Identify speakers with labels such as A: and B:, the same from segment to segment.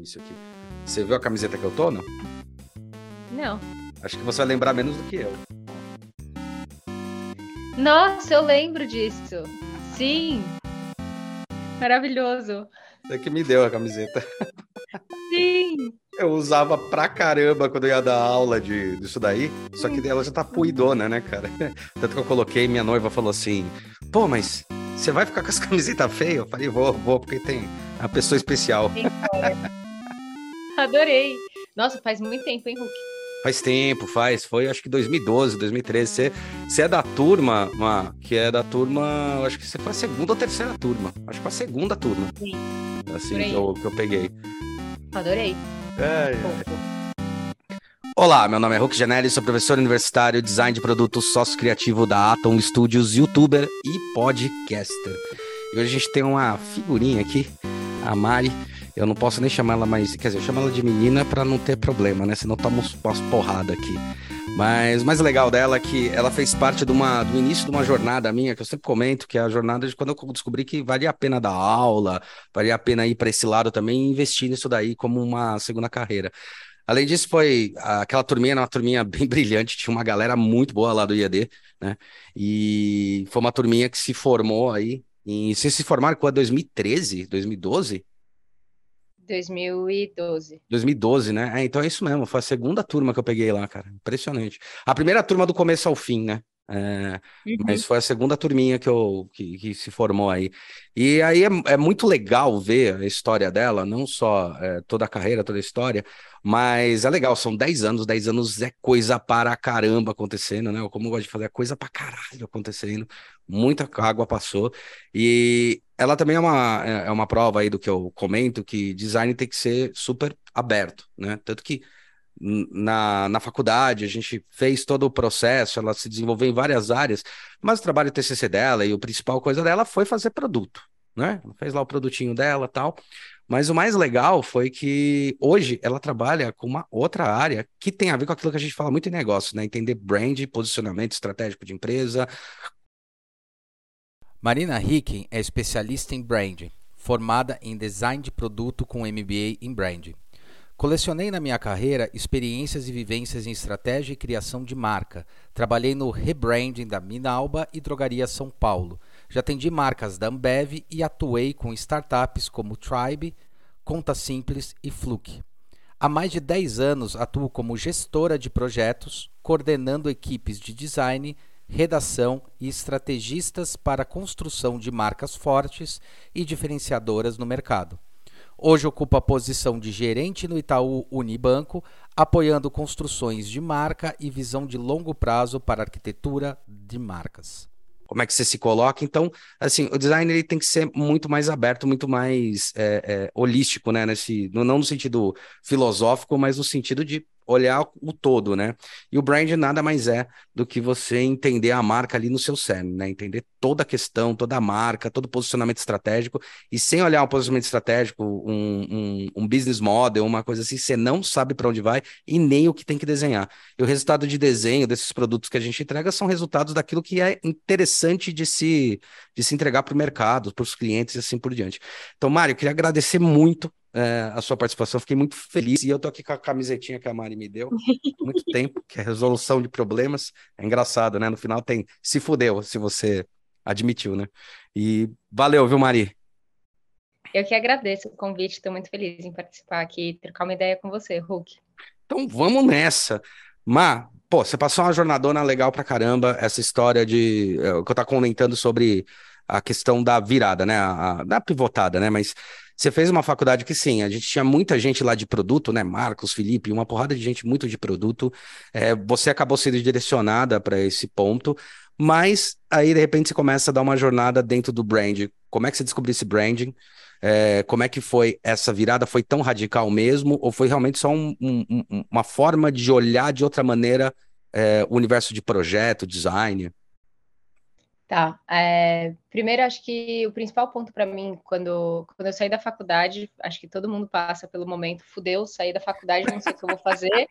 A: Isso aqui. Você viu a camiseta que eu tô, não?
B: Não.
A: Acho que você vai lembrar menos do que eu.
B: Nossa, eu lembro disso. Sim. Maravilhoso.
A: Você que me deu a camiseta.
B: Sim.
A: Eu usava pra caramba quando eu ia dar aula de, disso daí. Só que ela já tá puidona, né, cara? Tanto que eu coloquei, minha noiva falou assim: pô, mas você vai ficar com as camisetas feias? Eu falei: vou, vou, porque tem uma pessoa especial.
B: Adorei. Nossa, faz muito tempo, hein, Hulk?
A: Faz tempo, faz. Foi acho que 2012, 2013. Você, você é da turma, Ma, que é da turma. Acho que você foi a segunda ou terceira turma. Acho que foi a segunda turma.
B: Sim.
A: Assim que eu, que eu peguei.
B: Adorei.
A: É, é. Olá, meu nome é Hulk Janelli, sou professor universitário, design de produtos, sócio criativo da Atom Studios, youtuber e podcaster. E hoje a gente tem uma figurinha aqui, a Mari. Eu não posso nem chamar ela mais, quer dizer, eu chamo ela de menina para não ter problema, né? Senão toma umas porrada aqui. Mas o mais legal dela é que ela fez parte de uma, do início de uma jornada minha, que eu sempre comento, que é a jornada de quando eu descobri que valia a pena dar aula, valia a pena ir para esse lado também e investir nisso daí como uma segunda carreira. Além disso, foi aquela turminha, uma turminha bem brilhante, tinha uma galera muito boa lá do IAD, né? E foi uma turminha que se formou aí. E vocês se formaram quando? 2013? 2012?
B: 2012.
A: 2012, né? É, então é isso mesmo. Foi a segunda turma que eu peguei lá, cara. Impressionante. A primeira turma do começo ao fim, né? É, uhum. Mas foi a segunda turminha que, eu, que, que se formou aí. E aí é, é, muito legal ver a história dela, não só é, toda a carreira, toda a história, mas é legal, são 10 anos, 10 anos é coisa para caramba acontecendo, né? Eu como gosto de fazer, é coisa para caralho acontecendo, muita água passou. E ela também é uma, é, é uma prova aí do que eu comento, que design tem que ser super aberto, né? Tanto que na, na faculdade, a gente fez todo o processo, ela se desenvolveu em várias áreas, mas o trabalho TCC dela e o principal coisa dela foi fazer produto, né? Ela fez lá o produtinho dela tal. Mas o mais legal foi que hoje ela trabalha com uma outra área que tem a ver com aquilo que a gente fala muito em negócio, né? Entender brand, posicionamento estratégico de empresa.
C: Marina Hicken é especialista em branding, formada em design de produto com MBA em branding. Colecionei na minha carreira experiências e vivências em estratégia e criação de marca. Trabalhei no rebranding da Minalba e Drogaria São Paulo. Já atendi marcas da Ambev e atuei com startups como Tribe, Conta Simples e Fluke. Há mais de 10 anos atuo como gestora de projetos, coordenando equipes de design, redação e estrategistas para a construção de marcas fortes e diferenciadoras no mercado. Hoje ocupa a posição de gerente no Itaú Unibanco, apoiando construções de marca e visão de longo prazo para arquitetura de marcas.
A: Como é que você se coloca? Então, assim, o design ele tem que ser muito mais aberto, muito mais é, é, holístico, né? Nesse, não no sentido filosófico, mas no sentido de olhar o todo, né? E o brand nada mais é do que você entender a marca ali no seu cerne, né? Entender toda a questão, toda a marca, todo o posicionamento estratégico. E sem olhar um posicionamento estratégico, um, um, um business model, uma coisa assim, você não sabe para onde vai e nem o que tem que desenhar. E o resultado de desenho desses produtos que a gente entrega são resultados daquilo que é interessante de se, de se entregar para o mercado, para os clientes e assim por diante. Então, Mário, queria agradecer muito é, a sua participação. Fiquei muito feliz. E eu tô aqui com a camisetinha que a Mari me deu há muito tempo, que é resolução de problemas. É engraçado, né? No final tem se fudeu, se você admitiu, né? E valeu, viu, Mari?
B: Eu que agradeço o convite, estou muito feliz em participar aqui e trocar uma ideia com você, Hulk.
A: Então vamos nessa. Má, pô, você passou uma jornadona legal pra caramba, essa história de. É, que eu tava comentando sobre a questão da virada, né? A, a, da pivotada, né? Mas você fez uma faculdade que sim, a gente tinha muita gente lá de produto, né? Marcos, Felipe, uma porrada de gente muito de produto. É, você acabou sendo direcionada para esse ponto, mas aí de repente você começa a dar uma jornada dentro do brand. Como é que você descobriu esse branding? É, como é que foi essa virada? Foi tão radical mesmo? Ou foi realmente só um, um, uma forma de olhar de outra maneira é, o universo de projeto, design?
B: Tá. É, primeiro, acho que o principal ponto para mim, quando, quando eu saí da faculdade, acho que todo mundo passa pelo momento, fudeu, saí da faculdade, não sei o que eu vou fazer,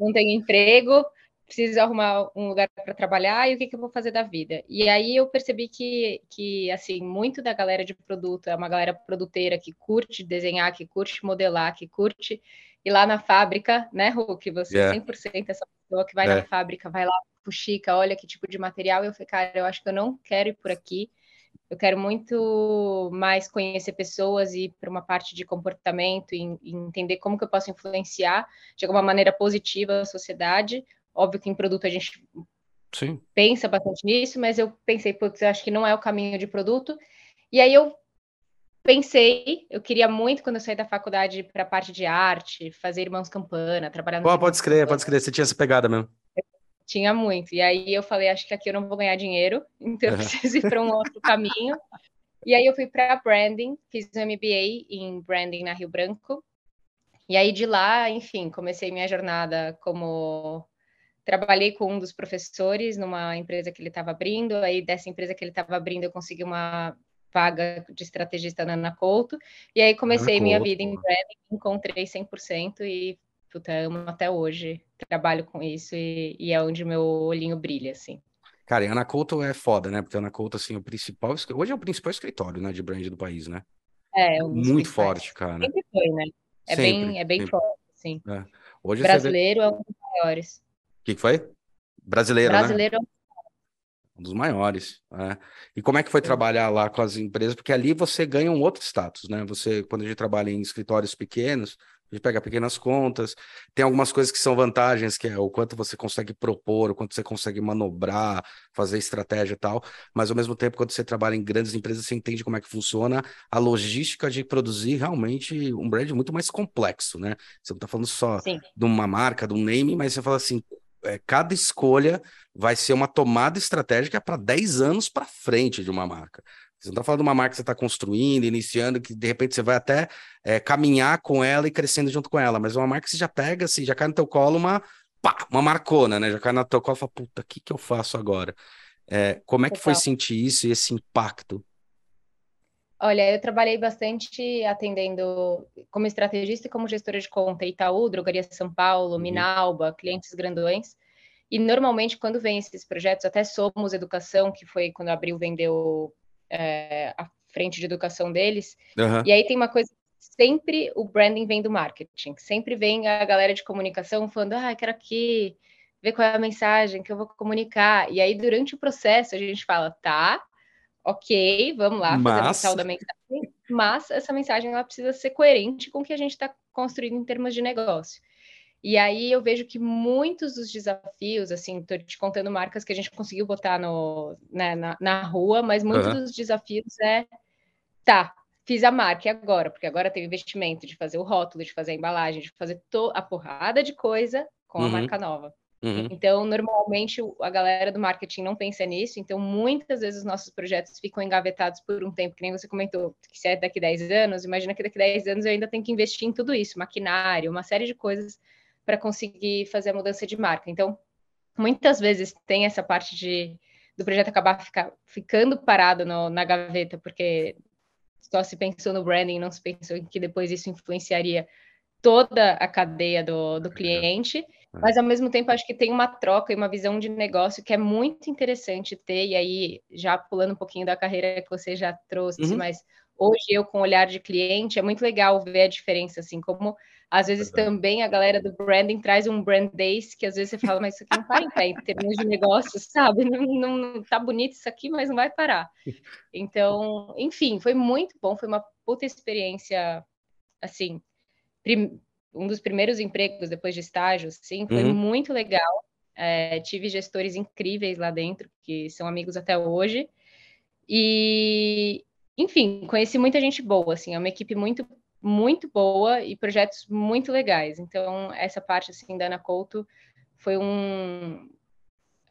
B: não tenho emprego, preciso arrumar um lugar para trabalhar e o que, que eu vou fazer da vida. E aí eu percebi que, que, assim, muito da galera de produto é uma galera produteira que curte desenhar, que curte modelar, que curte ir lá na fábrica, né? Que você yeah. 100% essa pessoa que vai é. na fábrica, vai lá, fuxica, olha que tipo de material. E eu falei, cara, eu acho que eu não quero ir por aqui. Eu quero muito mais conhecer pessoas e ir para uma parte de comportamento e, e entender como que eu posso influenciar de alguma maneira positiva a sociedade Óbvio que em produto a gente Sim. pensa bastante nisso, mas eu pensei, putz, eu acho que não é o caminho de produto. E aí eu pensei, eu queria muito, quando eu saí da faculdade, para a parte de arte, fazer Irmãos Campana, trabalhar no.
A: Oh, pode escrever, pode escrever, você tinha essa pegada mesmo.
B: tinha muito. E aí eu falei, acho que aqui eu não vou ganhar dinheiro, então eu preciso ir para um outro caminho. E aí eu fui para branding, fiz um MBA em branding na Rio Branco. E aí de lá, enfim, comecei minha jornada como trabalhei com um dos professores numa empresa que ele estava abrindo, aí dessa empresa que ele estava abrindo eu consegui uma vaga de estrategista na Ana Couto, e aí comecei Ana minha Couto. vida em branding, encontrei 100% e puta, amo até hoje, trabalho com isso e, e, é onde meu olhinho brilha, assim.
A: Cara, e Ana Couto é foda, né? Porque Ana Couto, assim, o principal, hoje é o principal escritório, né, de brand do país, né?
B: É, um
A: muito forte, cara.
B: Sempre foi, né? É sempre, bem, é bem sempre. forte, sim. É. Hoje Brasileiro vê... é um dos maiores.
A: O que, que foi? Brasileiro, né?
B: Brasileiro. né?
A: Um dos maiores. É. E como é que foi trabalhar lá com as empresas? Porque ali você ganha um outro status, né? Você, quando a gente trabalha em escritórios pequenos, a gente pega pequenas contas, tem algumas coisas que são vantagens, que é o quanto você consegue propor, o quanto você consegue manobrar, fazer estratégia e tal, mas ao mesmo tempo, quando você trabalha em grandes empresas, você entende como é que funciona a logística de produzir realmente um brand muito mais complexo, né? Você não está falando só Sim. de uma marca, de um name, mas você fala assim, é, cada escolha vai ser uma tomada estratégica para 10 anos para frente de uma marca. Você não está falando de uma marca que você está construindo, iniciando, que de repente você vai até é, caminhar com ela e crescendo junto com ela, mas uma marca que você já pega, assim, já cai no teu colo uma, pá, uma marcona, né? Já cai no teu colo e fala, puta, o que, que eu faço agora? É, como é que foi sentir isso e esse impacto?
B: Olha, eu trabalhei bastante atendendo como estrategista e como gestora de conta Itaú, Drogaria São Paulo, uhum. Minalba, clientes grandões. E normalmente, quando vem esses projetos, até Somos Educação, que foi quando a Abril vendeu é, a frente de educação deles. Uhum. E aí tem uma coisa sempre o branding vem do marketing, sempre vem a galera de comunicação falando, ah, quero aqui ver qual é a mensagem que eu vou comunicar. E aí, durante o processo, a gente fala, tá, ok, vamos lá, mas... fazer da mensagem, mas essa mensagem ela precisa ser coerente com o que a gente está construindo em termos de negócio. E aí eu vejo que muitos dos desafios, assim, estou te contando marcas que a gente conseguiu botar no, né, na, na rua, mas muitos uhum. dos desafios é, tá, fiz a marca e agora? Porque agora tem o investimento de fazer o rótulo, de fazer a embalagem, de fazer a porrada de coisa com uhum. a marca nova. Uhum. Então, normalmente, a galera do marketing não pensa nisso, então muitas vezes os nossos projetos ficam engavetados por um tempo, que nem você comentou, que se é daqui 10 anos, imagina que daqui 10 anos eu ainda tenho que investir em tudo isso, maquinário, uma série de coisas para conseguir fazer a mudança de marca. Então, muitas vezes tem essa parte de do projeto acabar ficar, ficando parado no, na gaveta, porque só se pensou no branding, não se pensou em que depois isso influenciaria toda a cadeia do, do cliente. É. Mas ao mesmo tempo acho que tem uma troca e uma visão de negócio que é muito interessante ter, e aí já pulando um pouquinho da carreira que você já trouxe, uhum. mas hoje eu com olhar de cliente é muito legal ver a diferença, assim, como às vezes também a galera do branding traz um brand days que às vezes você fala, mas isso aqui não para em pé em termos de negócio, sabe? Não, não, não tá bonito isso aqui, mas não vai parar. Então, enfim, foi muito bom, foi uma puta experiência, assim, prim um dos primeiros empregos depois de estágio, sim, foi uhum. muito legal. É, tive gestores incríveis lá dentro, que são amigos até hoje. E, enfim, conheci muita gente boa, assim, é uma equipe muito, muito boa e projetos muito legais. Então, essa parte, assim, da Ana Couto foi um...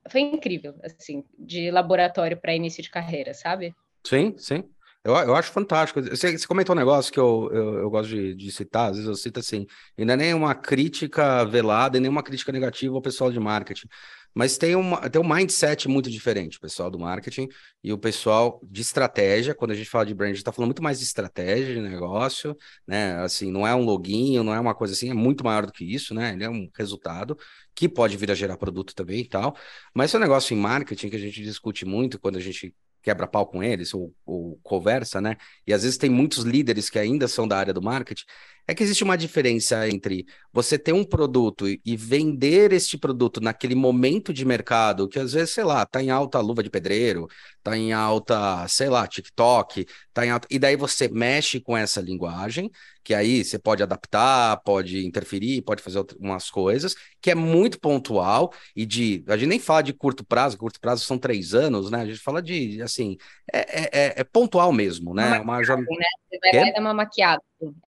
B: Foi incrível, assim, de laboratório para início de carreira, sabe?
A: Sim, sim. Eu, eu acho fantástico. Você, você comentou um negócio que eu, eu, eu gosto de, de, citar, às vezes eu cito assim, e não é nem uma crítica velada, nem uma crítica negativa ao pessoal de marketing, mas tem, uma, tem um mindset muito diferente, o pessoal do marketing e o pessoal de estratégia. Quando a gente fala de brand, a gente está falando muito mais de estratégia de negócio, né? Assim, não é um login, não é uma coisa assim, é muito maior do que isso, né? Ele é um resultado que pode vir a gerar produto também e tal. Mas é um negócio em marketing que a gente discute muito quando a gente quebra pau com eles ou, ou, conversa, né? E às vezes tem muitos líderes que ainda são da área do marketing. É que existe uma diferença entre você ter um produto e vender este produto naquele momento de mercado, que às vezes, sei lá, tá em alta luva de pedreiro, tá em alta, sei lá, TikTok, tá em alta. E daí você mexe com essa linguagem, que aí você pode adaptar, pode interferir, pode fazer umas coisas, que é muito pontual e de. A gente nem fala de curto prazo, curto prazo são três anos, né? A gente fala de, assim, é, é, é, é pontual mesmo, né?
B: Uma, uma jornada. Né? Você vai dar uma maquiada,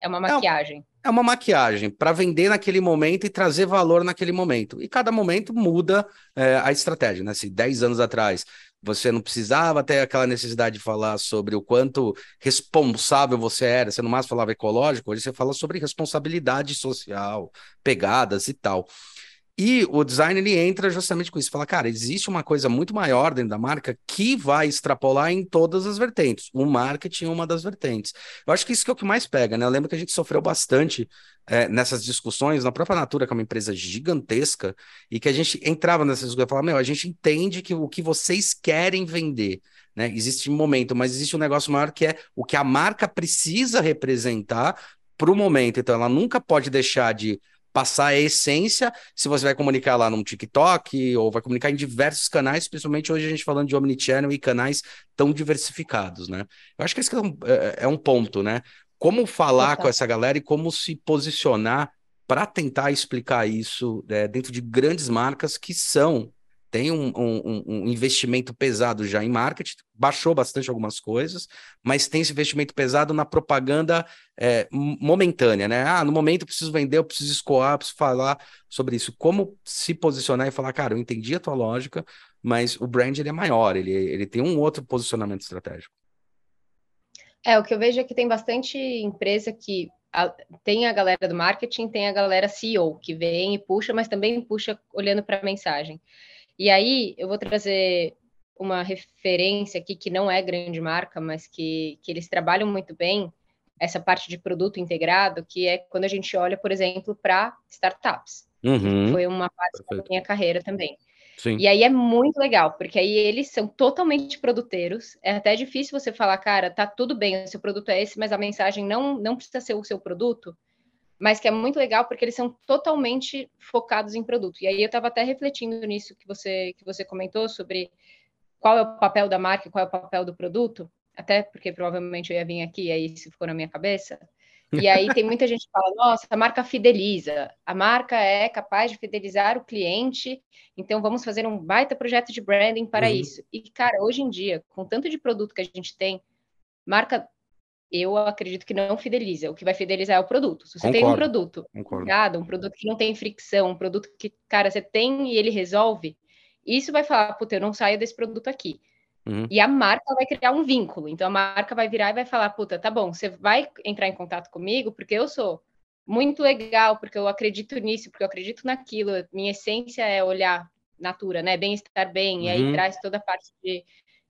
B: é uma maquiagem.
A: É, é uma maquiagem para vender naquele momento e trazer valor naquele momento. E cada momento muda é, a estratégia, né? Se 10 anos atrás você não precisava ter aquela necessidade de falar sobre o quanto responsável você era, você no máximo falava ecológico, hoje você fala sobre responsabilidade social, pegadas e tal. E o design ele entra justamente com isso, fala, cara, existe uma coisa muito maior dentro da marca que vai extrapolar em todas as vertentes. O marketing é uma das vertentes. Eu acho que isso que é o que mais pega, né? Eu lembro que a gente sofreu bastante é, nessas discussões, na própria Natura, que é uma empresa gigantesca, e que a gente entrava nessas discussões e falava, meu, a gente entende que o que vocês querem vender, né? Existe um momento, mas existe um negócio maior que é o que a marca precisa representar para o momento. Então, ela nunca pode deixar de passar a essência, se você vai comunicar lá no TikTok ou vai comunicar em diversos canais, principalmente hoje a gente falando de omnichannel e canais tão diversificados, né? Eu acho que esse é um, é, é um ponto, né? Como falar com essa galera e como se posicionar para tentar explicar isso é, dentro de grandes marcas que são tem um, um, um, investimento pesado já em marketing, baixou bastante algumas coisas, mas tem esse investimento pesado na propaganda é, momentânea, né? Ah, no momento eu preciso vender, eu preciso escoar, eu preciso falar sobre isso. Como se posicionar e falar, cara, eu entendi a tua lógica, mas o brand ele é maior, ele, ele tem um outro posicionamento estratégico.
B: É, o que eu vejo é que tem bastante empresa que a, tem a galera do marketing, tem a galera CEO, que vem e puxa, mas também puxa olhando para a mensagem. E aí eu vou trazer uma referência aqui que não é grande marca, mas que, que eles trabalham muito bem essa parte de produto integrado, que é quando a gente olha, por exemplo, para startups. Uhum. Foi uma parte Perfeito. da minha carreira também. Sim. E aí é muito legal, porque aí eles são totalmente produteiros. É até difícil você falar, cara, tá tudo bem, o seu produto é esse, mas a mensagem não, não precisa ser o seu produto mas que é muito legal porque eles são totalmente focados em produto. E aí eu estava até refletindo nisso que você que você comentou sobre qual é o papel da marca, qual é o papel do produto, até porque provavelmente eu ia vir aqui e aí isso ficou na minha cabeça. E aí tem muita gente que fala, nossa, a marca fideliza, a marca é capaz de fidelizar o cliente, então vamos fazer um baita projeto de branding para uhum. isso. E, cara, hoje em dia, com tanto de produto que a gente tem, marca eu acredito que não fideliza. O que vai fidelizar é o produto. Se você concordo, tem um produto, um produto que não tem fricção, um produto que, cara, você tem e ele resolve, isso vai falar, puta, eu não saio desse produto aqui. Uhum. E a marca vai criar um vínculo. Então a marca vai virar e vai falar, puta, tá bom, você vai entrar em contato comigo porque eu sou muito legal, porque eu acredito nisso, porque eu acredito naquilo. Minha essência é olhar natura, né? Bem estar bem, uhum. e aí uhum. traz toda a parte de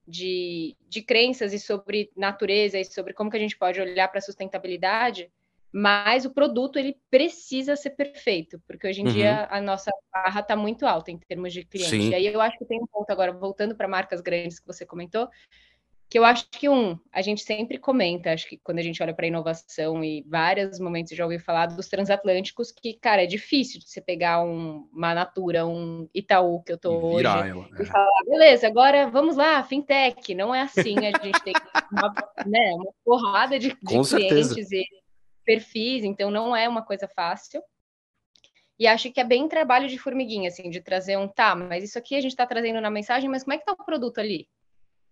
B: de, de crenças e sobre natureza e sobre como que a gente pode olhar para a sustentabilidade, mas o produto ele precisa ser perfeito, porque hoje em uhum. dia a nossa barra está muito alta em termos de cliente. Sim. E aí eu acho que tem um ponto agora, voltando para marcas grandes que você comentou, que eu acho que um, a gente sempre comenta, acho que quando a gente olha para inovação e vários momentos já ouvi falar dos transatlânticos, que, cara, é difícil de você pegar um, uma Natura, um Itaú que eu tô hoje ela, e é. falar, beleza, agora vamos lá, fintech. Não é assim, a gente tem uma, né, uma porrada de, de clientes e perfis, então não é uma coisa fácil. E acho que é bem trabalho de formiguinha, assim, de trazer um, tá, mas isso aqui a gente está trazendo na mensagem, mas como é que tá o produto ali?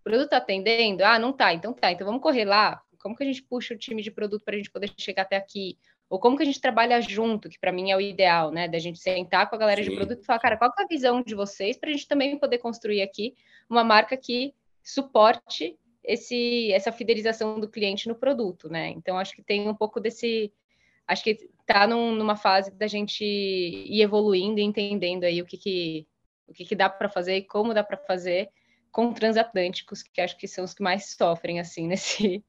B: Produto está atendendo? Ah, não tá, então tá, então vamos correr lá. Como que a gente puxa o time de produto para a gente poder chegar até aqui? Ou como que a gente trabalha junto, que para mim é o ideal, né? Da gente sentar com a galera Sim. de produto e falar, cara, qual é a visão de vocês para a gente também poder construir aqui uma marca que suporte esse, essa fidelização do cliente no produto, né? Então, acho que tem um pouco desse. Acho que está num, numa fase da gente ir evoluindo e entendendo aí o que, que o que, que dá para fazer e como dá para fazer com transatlânticos, que acho que são os que mais sofrem assim nesse,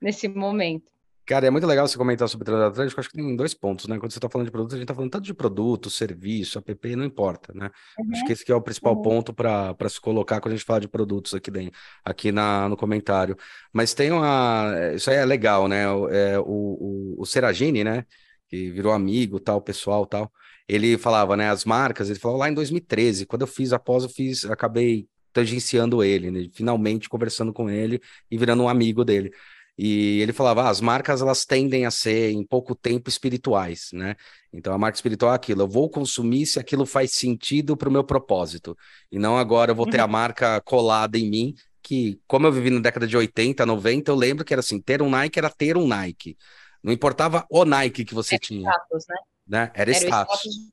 B: nesse momento.
A: Cara, é muito legal você comentar sobre transatlântico, acho que tem dois pontos, né? Quando você está falando de produto, a gente está falando tanto de produto, serviço, app, não importa, né? Uhum. Acho que esse que é o principal uhum. ponto para se colocar quando a gente fala de produtos aqui dentro, aqui na, no comentário. Mas tem uma. Isso aí é legal, né? É, o, o, o Seragini, né? Que virou amigo, tal, pessoal, tal. Ele falava, né? As marcas, ele falou lá em 2013, quando eu fiz após, eu fiz, acabei tangenciando ele, né? finalmente conversando com ele e virando um amigo dele. E ele falava, ah, as marcas elas tendem a ser em pouco tempo espirituais, né? Então a marca espiritual é aquilo, eu vou consumir se aquilo faz sentido para o meu propósito. E não agora eu vou ter a uhum. marca colada em mim, que como eu vivi na década de 80, 90, eu lembro que era assim, ter um Nike era ter um Nike. Não importava o Nike que você era tinha. Status, né? né? Era, era status. status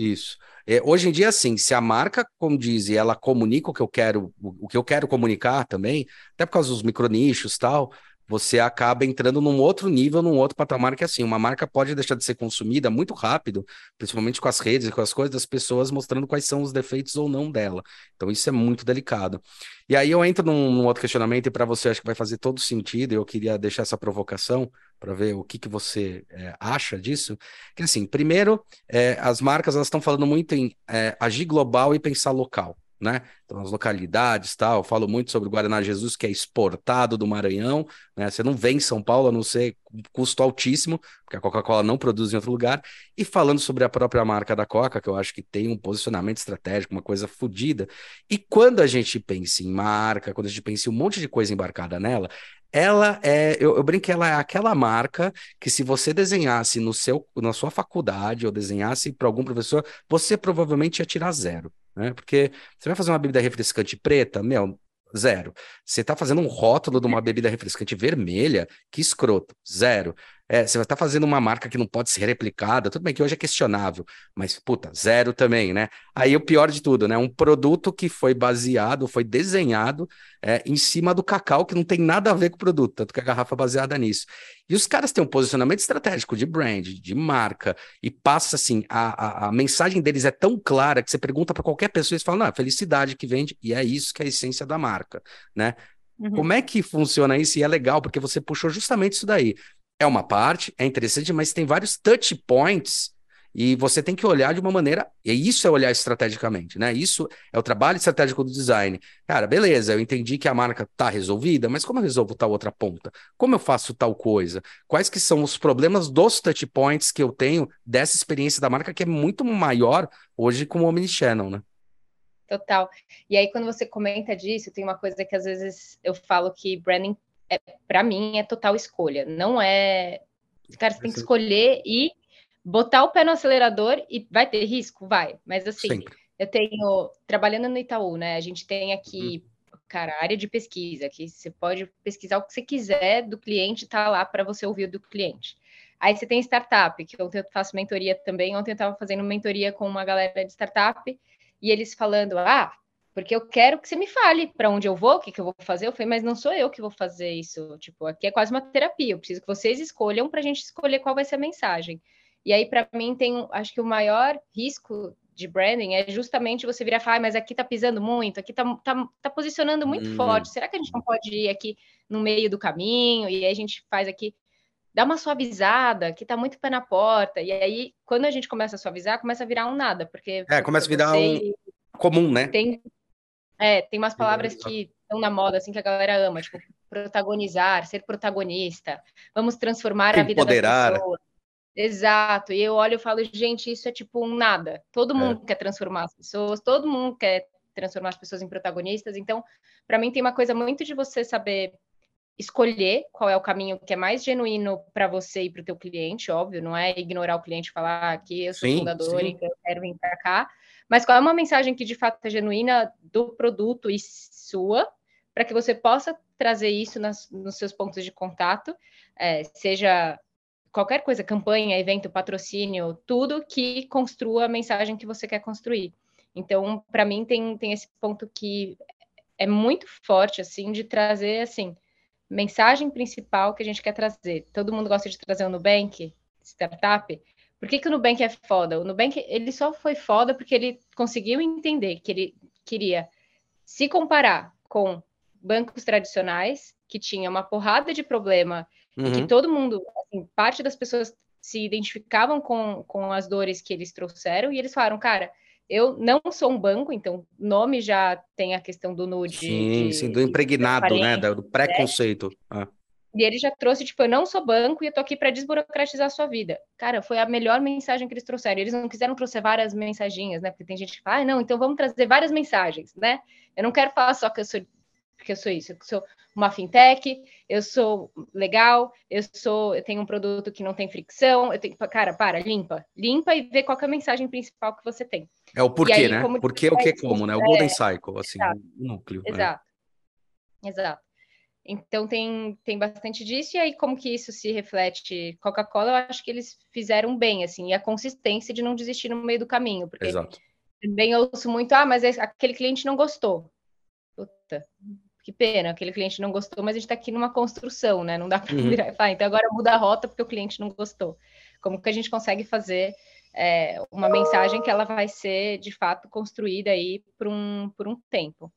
A: Isso. É, hoje em dia, assim, se a marca, como diz, e ela comunica o que eu quero, o que eu quero comunicar também, até por causa dos micronichos tal, você acaba entrando num outro nível, num outro patamar que assim, uma marca pode deixar de ser consumida muito rápido, principalmente com as redes e com as coisas das pessoas mostrando quais são os defeitos ou não dela. Então isso é muito delicado. E aí eu entro num, num outro questionamento e para você acho que vai fazer todo sentido, eu queria deixar essa provocação para ver o que, que você é, acha disso. Que assim, primeiro, é, as marcas elas estão falando muito em é, agir global e pensar local né? Então, as localidades, tal. Eu falo muito sobre o Guaraná Jesus, que é exportado do Maranhão, né? Você não vem em São Paulo, a não ser custo altíssimo, porque a Coca-Cola não produz em outro lugar. E falando sobre a própria marca da Coca, que eu acho que tem um posicionamento estratégico, uma coisa fodida. E quando a gente pensa em marca, quando a gente pensa em um monte de coisa embarcada nela, ela é, eu, eu brinco que ela é aquela marca que se você desenhasse no seu, na sua faculdade ou desenhasse para algum professor, você provavelmente ia tirar zero né? Porque você vai fazer uma bebida refrescante preta, meu, zero. Você está fazendo um rótulo de uma bebida refrescante vermelha, que escroto, zero. É, você vai estar tá fazendo uma marca que não pode ser replicada, tudo bem que hoje é questionável, mas puta, zero também, né? Aí o pior de tudo, né? Um produto que foi baseado, foi desenhado é, em cima do cacau, que não tem nada a ver com o produto, tanto que a garrafa é baseada nisso. E os caras têm um posicionamento estratégico de brand, de marca, e passa assim, a, a, a mensagem deles é tão clara que você pergunta para qualquer pessoa e eles falam, não, é felicidade que vende, e é isso que é a essência da marca, né? Uhum. Como é que funciona isso? E é legal, porque você puxou justamente isso daí é uma parte, é interessante, mas tem vários touch points e você tem que olhar de uma maneira, e isso é olhar estrategicamente, né? Isso é o trabalho estratégico do design. Cara, beleza, eu entendi que a marca está resolvida, mas como eu resolvo tal outra ponta? Como eu faço tal coisa? Quais que são os problemas dos touch points que eu tenho dessa experiência da marca que é muito maior hoje com o Omnichannel, né?
B: Total. E aí, quando você comenta disso, tem uma coisa que às vezes eu falo que branding é, para mim, é total escolha. Não é. Cara, você tem que escolher e botar o pé no acelerador e vai ter risco? Vai. Mas assim, Sempre. eu tenho. Trabalhando no Itaú, né? A gente tem aqui, uhum. cara, área de pesquisa, que você pode pesquisar o que você quiser do cliente, tá lá para você ouvir do cliente. Aí você tem startup, que ontem eu faço mentoria também. Ontem eu estava fazendo mentoria com uma galera de startup e eles falando: ah, porque eu quero que você me fale para onde eu vou, o que, que eu vou fazer. Eu falei, mas não sou eu que vou fazer isso. Tipo, aqui é quase uma terapia. Eu preciso que vocês escolham para a gente escolher qual vai ser a mensagem. E aí, para mim, tem, acho que o maior risco de branding é justamente você virar e falar, ah, mas aqui tá pisando muito, aqui tá, tá, tá posicionando muito hum. forte. Será que a gente não pode ir aqui no meio do caminho? E aí a gente faz aqui, dá uma suavizada, que tá muito pé na porta. E aí, quando a gente começa a suavizar, começa a virar um nada, porque...
A: É, começa a virar um comum, né?
B: Tem, é, tem umas palavras que estão na moda, assim, que a galera ama, tipo, protagonizar, ser protagonista, vamos transformar Empoderar. a vida das pessoas. Exato, e eu olho e falo, gente, isso é tipo um nada. Todo é. mundo quer transformar as pessoas, todo mundo quer transformar as pessoas em protagonistas. Então, para mim, tem uma coisa muito de você saber escolher qual é o caminho que é mais genuíno para você e para o teu cliente, óbvio, não é ignorar o cliente e falar ah, que eu sou sim, fundador sim. e que eu quero vir para cá, mas qual é uma mensagem que de fato é genuína do produto e sua, para que você possa trazer isso nas, nos seus pontos de contato, é, seja qualquer coisa, campanha, evento, patrocínio, tudo que construa a mensagem que você quer construir. Então, para mim, tem, tem esse ponto que é muito forte, assim, de trazer, assim, mensagem principal que a gente quer trazer. Todo mundo gosta de trazer o Nubank, startup, Por que, que o Nubank é foda? O Nubank ele só foi foda porque ele conseguiu entender que ele queria se comparar com bancos tradicionais, que tinha uma porrada de problema, uhum. que todo mundo, assim, parte das pessoas se identificavam com, com as dores que eles trouxeram, e eles falaram, cara, eu não sou um banco, então nome já tem a questão do nude.
A: Sim, de, sim, do impregnado, né? Do preconceito. Né? Ah.
B: E ele já trouxe, tipo, eu não sou banco e eu tô aqui para desburocratizar a sua vida. Cara, foi a melhor mensagem que eles trouxeram. Eles não quiseram trouxer várias mensaginhas, né? Porque tem gente que fala, ah, não, então vamos trazer várias mensagens, né? Eu não quero falar só que eu sou que eu sou isso, eu sou uma fintech, eu sou legal, eu sou, eu tenho um produto que não tem fricção, eu tenho, cara, para, limpa, limpa e vê qual é a mensagem principal que você tem.
A: É o porquê, aí, né? Porquê, o que, como, né? O Golden é, Cycle, assim, o núcleo.
B: Né? Exato, é. exato. Então tem, tem bastante disso, e aí como que isso se reflete Coca-Cola, eu acho que eles fizeram bem, assim, e a consistência de não desistir no meio do caminho, porque
A: Exato.
B: também eu ouço muito, ah, mas aquele cliente não gostou. Puta, que pena, aquele cliente não gostou, mas a gente está aqui numa construção, né? Não dá para uhum. virar e falar, então agora muda a rota porque o cliente não gostou. Como que a gente consegue fazer é, uma mensagem que ela vai ser de fato construída aí por um, por um tempo?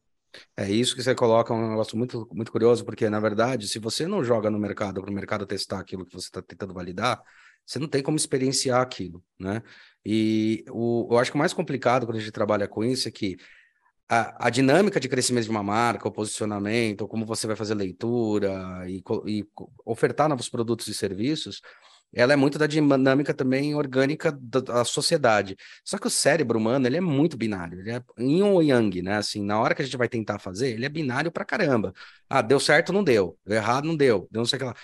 A: É isso que você coloca, é um negócio muito, muito curioso, porque, na verdade, se você não joga no mercado para o mercado testar aquilo que você está tentando validar, você não tem como experienciar aquilo, né? E o, eu acho que o mais complicado quando a gente trabalha com isso é que a, a dinâmica de crescimento de uma marca, o posicionamento, como você vai fazer leitura e, e ofertar novos produtos e serviços, ela é muito da dinâmica também orgânica da, da, sociedade. Só que o cérebro humano, ele é muito binário, ele é yin ou yang, né? Assim, na hora que a gente vai tentar fazer, ele é binário pra caramba. Ah, deu certo, não deu. Deu errado, não deu. Deu não sei o que lá.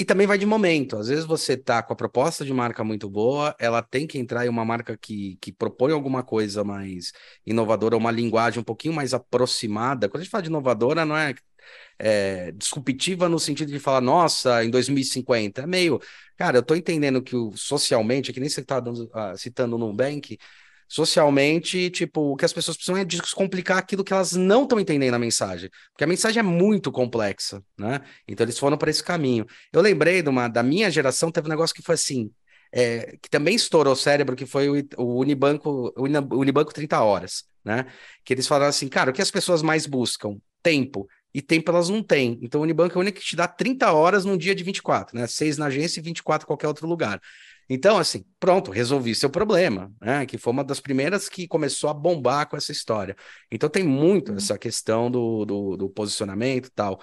A: E também vai de momento. Às vezes você tá com a proposta de marca muito boa, ela tem que entrar em uma marca que, que propõe alguma coisa mais inovadora, uma linguagem um pouquinho mais aproximada. Quando a gente fala de inovadora, não é é, disruptiva no sentido de falar, nossa, em 2050. É meio, cara, eu tô entendendo que o, socialmente, é que nem você tá dando, uh, citando no Nubank, socialmente, tipo, o que as pessoas precisam é descomplicar aquilo que elas não estão entendendo na mensagem, porque a mensagem é muito complexa, né? Então eles foram para esse caminho. Eu lembrei de uma, da minha geração, teve um negócio que foi assim, é, que também estourou o cérebro, que foi o, o Unibanco, o Unibanco 30 horas, né? Que eles falaram assim, cara, o que as pessoas mais buscam? Tempo e tempo elas não têm. Então, o Unibanco é o único que te dá 30 horas num dia de 24, né? Seis na agência e 24 em qualquer outro lugar. Então, assim, pronto, resolvi seu problema, né? Que foi uma das primeiras que começou a bombar com essa história. Então, tem muito uhum. essa questão do, do, do posicionamento e tal.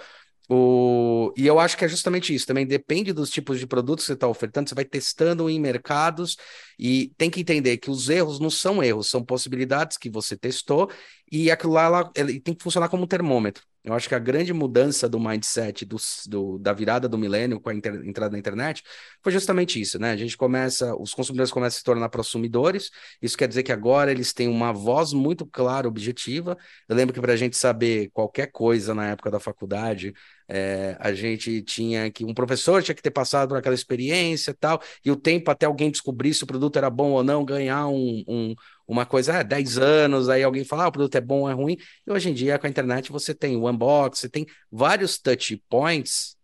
A: O... E eu acho que é justamente isso. Também depende dos tipos de produtos que você está ofertando, você vai testando em mercados e tem que entender que os erros não são erros, são possibilidades que você testou e aquilo lá ela, ele tem que funcionar como um termômetro. Eu acho que a grande mudança do mindset do, do da virada do milênio com a inter, entrada na internet foi justamente isso, né? A gente começa, os consumidores começam a se tornar consumidores, isso quer dizer que agora eles têm uma voz muito clara, objetiva. Eu lembro que para a gente saber qualquer coisa na época da faculdade, é, a gente tinha que, um professor tinha que ter passado por aquela experiência e tal, e o tempo até alguém descobrir se o produto era bom ou não, ganhar um, um uma coisa, é, 10 anos, aí alguém fala, ah, o produto é bom ou é ruim, e hoje em dia com a internet você tem o unbox, você tem vários touch points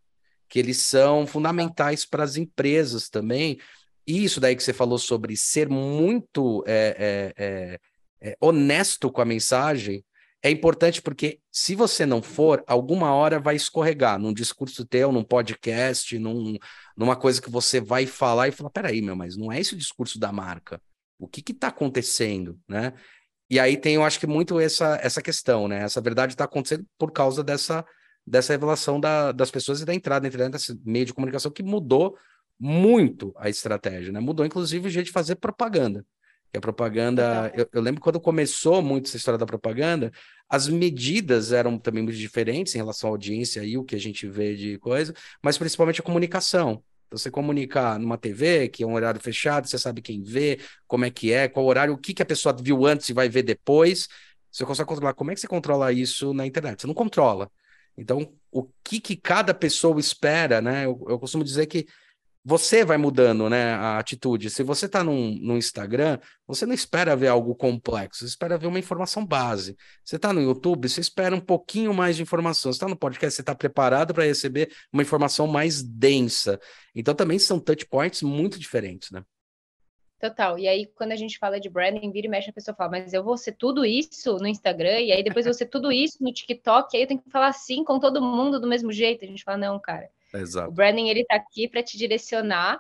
A: que eles são fundamentais para as empresas também, e isso daí que você falou sobre ser muito é, é, honesto com a mensagem, é importante porque se você não for, alguma hora vai escorregar num discurso teu, num podcast, num, numa coisa que você vai falar e falar, peraí, meu, mas não é esse o discurso da marca. O que está acontecendo, né? E aí tem, eu acho que muito essa, essa questão, né? Essa verdade está acontecendo por causa dessa, dessa revelação da, das pessoas e da entrada internet, desse meio de comunicação que mudou muito a estratégia, né? Mudou, inclusive, o jeito de fazer propaganda. E a propaganda, eu, eu, lembro quando começou muito essa história da propaganda, as medidas eram também muito diferentes em relação à audiência e o que a gente vê de coisa, mas principalmente a comunicação. Você comunicar numa TV, que é um horário fechado, você sabe quem vê, como é que é, qual horário, o que, que a pessoa viu antes e vai ver depois. Você consegue controlar. Como é que você controla isso na internet? Você não controla. Então, o que, que cada pessoa espera, né? Eu, eu costumo dizer que você vai mudando né, a atitude. Se você está num, no Instagram, você não espera ver algo complexo, você espera ver uma informação base. Você está no YouTube, você espera um pouquinho mais de informação. Você está no podcast, você está preparado para receber uma informação mais densa. Então também são touch points muito diferentes, né?
B: Total. E aí, quando a gente fala de branding, vira e mexe, a pessoa fala, mas eu vou ser tudo isso no Instagram, e aí depois eu vou ser tudo isso no TikTok, e aí eu tenho que falar assim com todo mundo do mesmo jeito. A gente fala, não, cara.
A: Exato.
B: O branding, ele tá aqui para te direcionar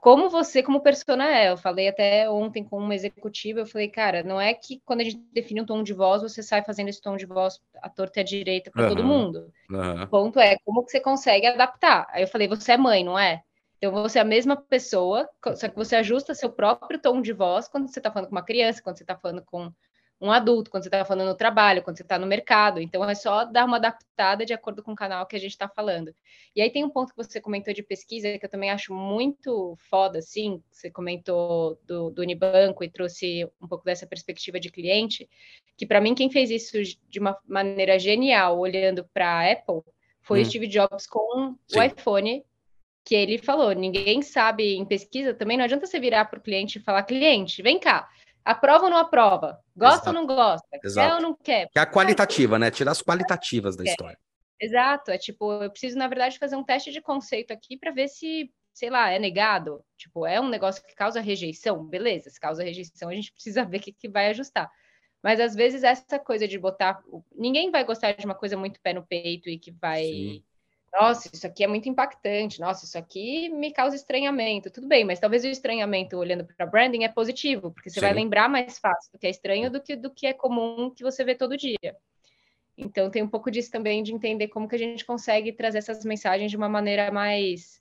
B: como você, como persona é. Eu falei até ontem com uma executiva, eu falei, cara, não é que quando a gente define um tom de voz, você sai fazendo esse tom de voz à torta e à direita para uhum. todo mundo. Uhum. O ponto é como que você consegue adaptar. Aí eu falei, você é mãe, não é? Então você é a mesma pessoa, só que você ajusta seu próprio tom de voz quando você está falando com uma criança, quando você está falando com um adulto, quando você está falando no trabalho, quando você está no mercado. Então, é só dar uma adaptada de acordo com o canal que a gente está falando. E aí tem um ponto que você comentou de pesquisa que eu também acho muito foda, assim. Você comentou do, do Unibanco e trouxe um pouco dessa perspectiva de cliente, que para mim quem fez isso de uma maneira genial, olhando para a Apple, foi hum. Steve Jobs com Sim. o iPhone que ele falou, ninguém sabe em pesquisa, também não adianta você virar para o cliente e falar, cliente, vem cá, Aprova ou não aprova? Gosta Exato. ou não gosta? Exato. Quer ou não quer?
A: Que é a qualitativa, né? Tirar as qualitativas da história.
B: Exato. É tipo, eu preciso, na verdade, fazer um teste de conceito aqui para ver se, sei lá, é negado. Tipo, é um negócio que causa rejeição. Beleza, se causa rejeição, a gente precisa ver o que, que vai ajustar. Mas às vezes essa coisa de botar. Ninguém vai gostar de uma coisa muito pé no peito e que vai. Sim nossa, isso aqui é muito impactante, nossa, isso aqui me causa estranhamento. Tudo bem, mas talvez o estranhamento olhando para branding é positivo, porque você Sim. vai lembrar mais fácil do que é estranho do que do que é comum que você vê todo dia. Então tem um pouco disso também de entender como que a gente consegue trazer essas mensagens de uma maneira mais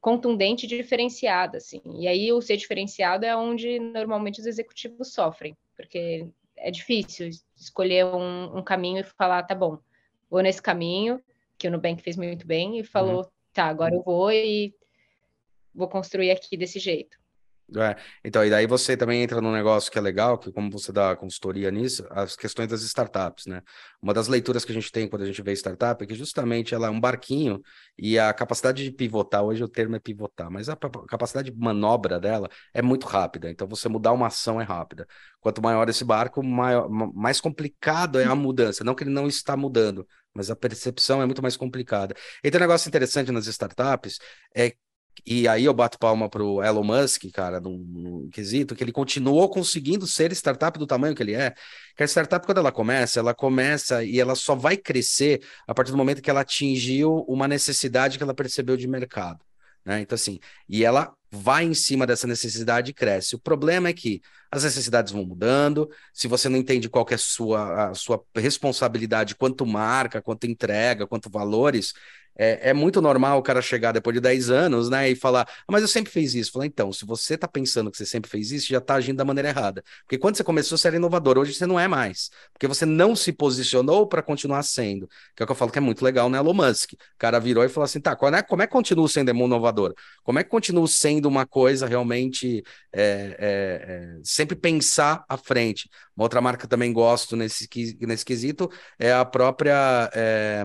B: contundente e diferenciada, assim. E aí o ser diferenciado é onde normalmente os executivos sofrem, porque é difícil escolher um, um caminho e falar, tá bom, vou nesse caminho, que o Nubank fez muito bem, e falou: uhum. tá, agora eu vou e vou construir aqui desse jeito.
A: É, então, e daí você também entra num negócio que é legal, que como você dá consultoria nisso, as questões das startups, né? Uma das leituras que a gente tem quando a gente vê startup é que justamente ela é um barquinho e a capacidade de pivotar, hoje o termo é pivotar, mas a capacidade de manobra dela é muito rápida, então você mudar uma ação é rápida. Quanto maior esse barco, maior, mais complicado é a mudança, não que ele não está mudando, mas a percepção é muito mais complicada. E tem um negócio interessante nas startups, é e aí eu bato palma pro Elon Musk, cara, num, num, quesito, que ele continuou conseguindo ser startup do tamanho que ele é. Que a startup, quando ela começa, ela começa e ela só vai crescer a partir do momento que ela atingiu uma necessidade que ela percebeu de mercado. Né? Então, assim, e ela vai em cima dessa necessidade e cresce. O problema é que as necessidades vão mudando, se você não entende qual é a sua, a sua responsabilidade, quanto marca, quanto entrega, quanto valores, é, é, muito normal o cara chegar depois de 10 anos, né, e falar, ah, mas eu sempre fiz isso. Falar, então, se você tá pensando que você sempre fez isso, já tá agindo da maneira errada. Porque quando você começou, você era inovador, hoje você não é mais. Porque você não se posicionou para continuar sendo. Que é o que eu falo que é muito legal, né, Elon Musk. O cara virou e falou assim, tá, como é, como é que continuo sendo inovador? Como é que continuo sendo uma coisa realmente é, é, é, sempre pensar à frente? Uma outra marca que também gosto nesse, nesse quesito é a própria é,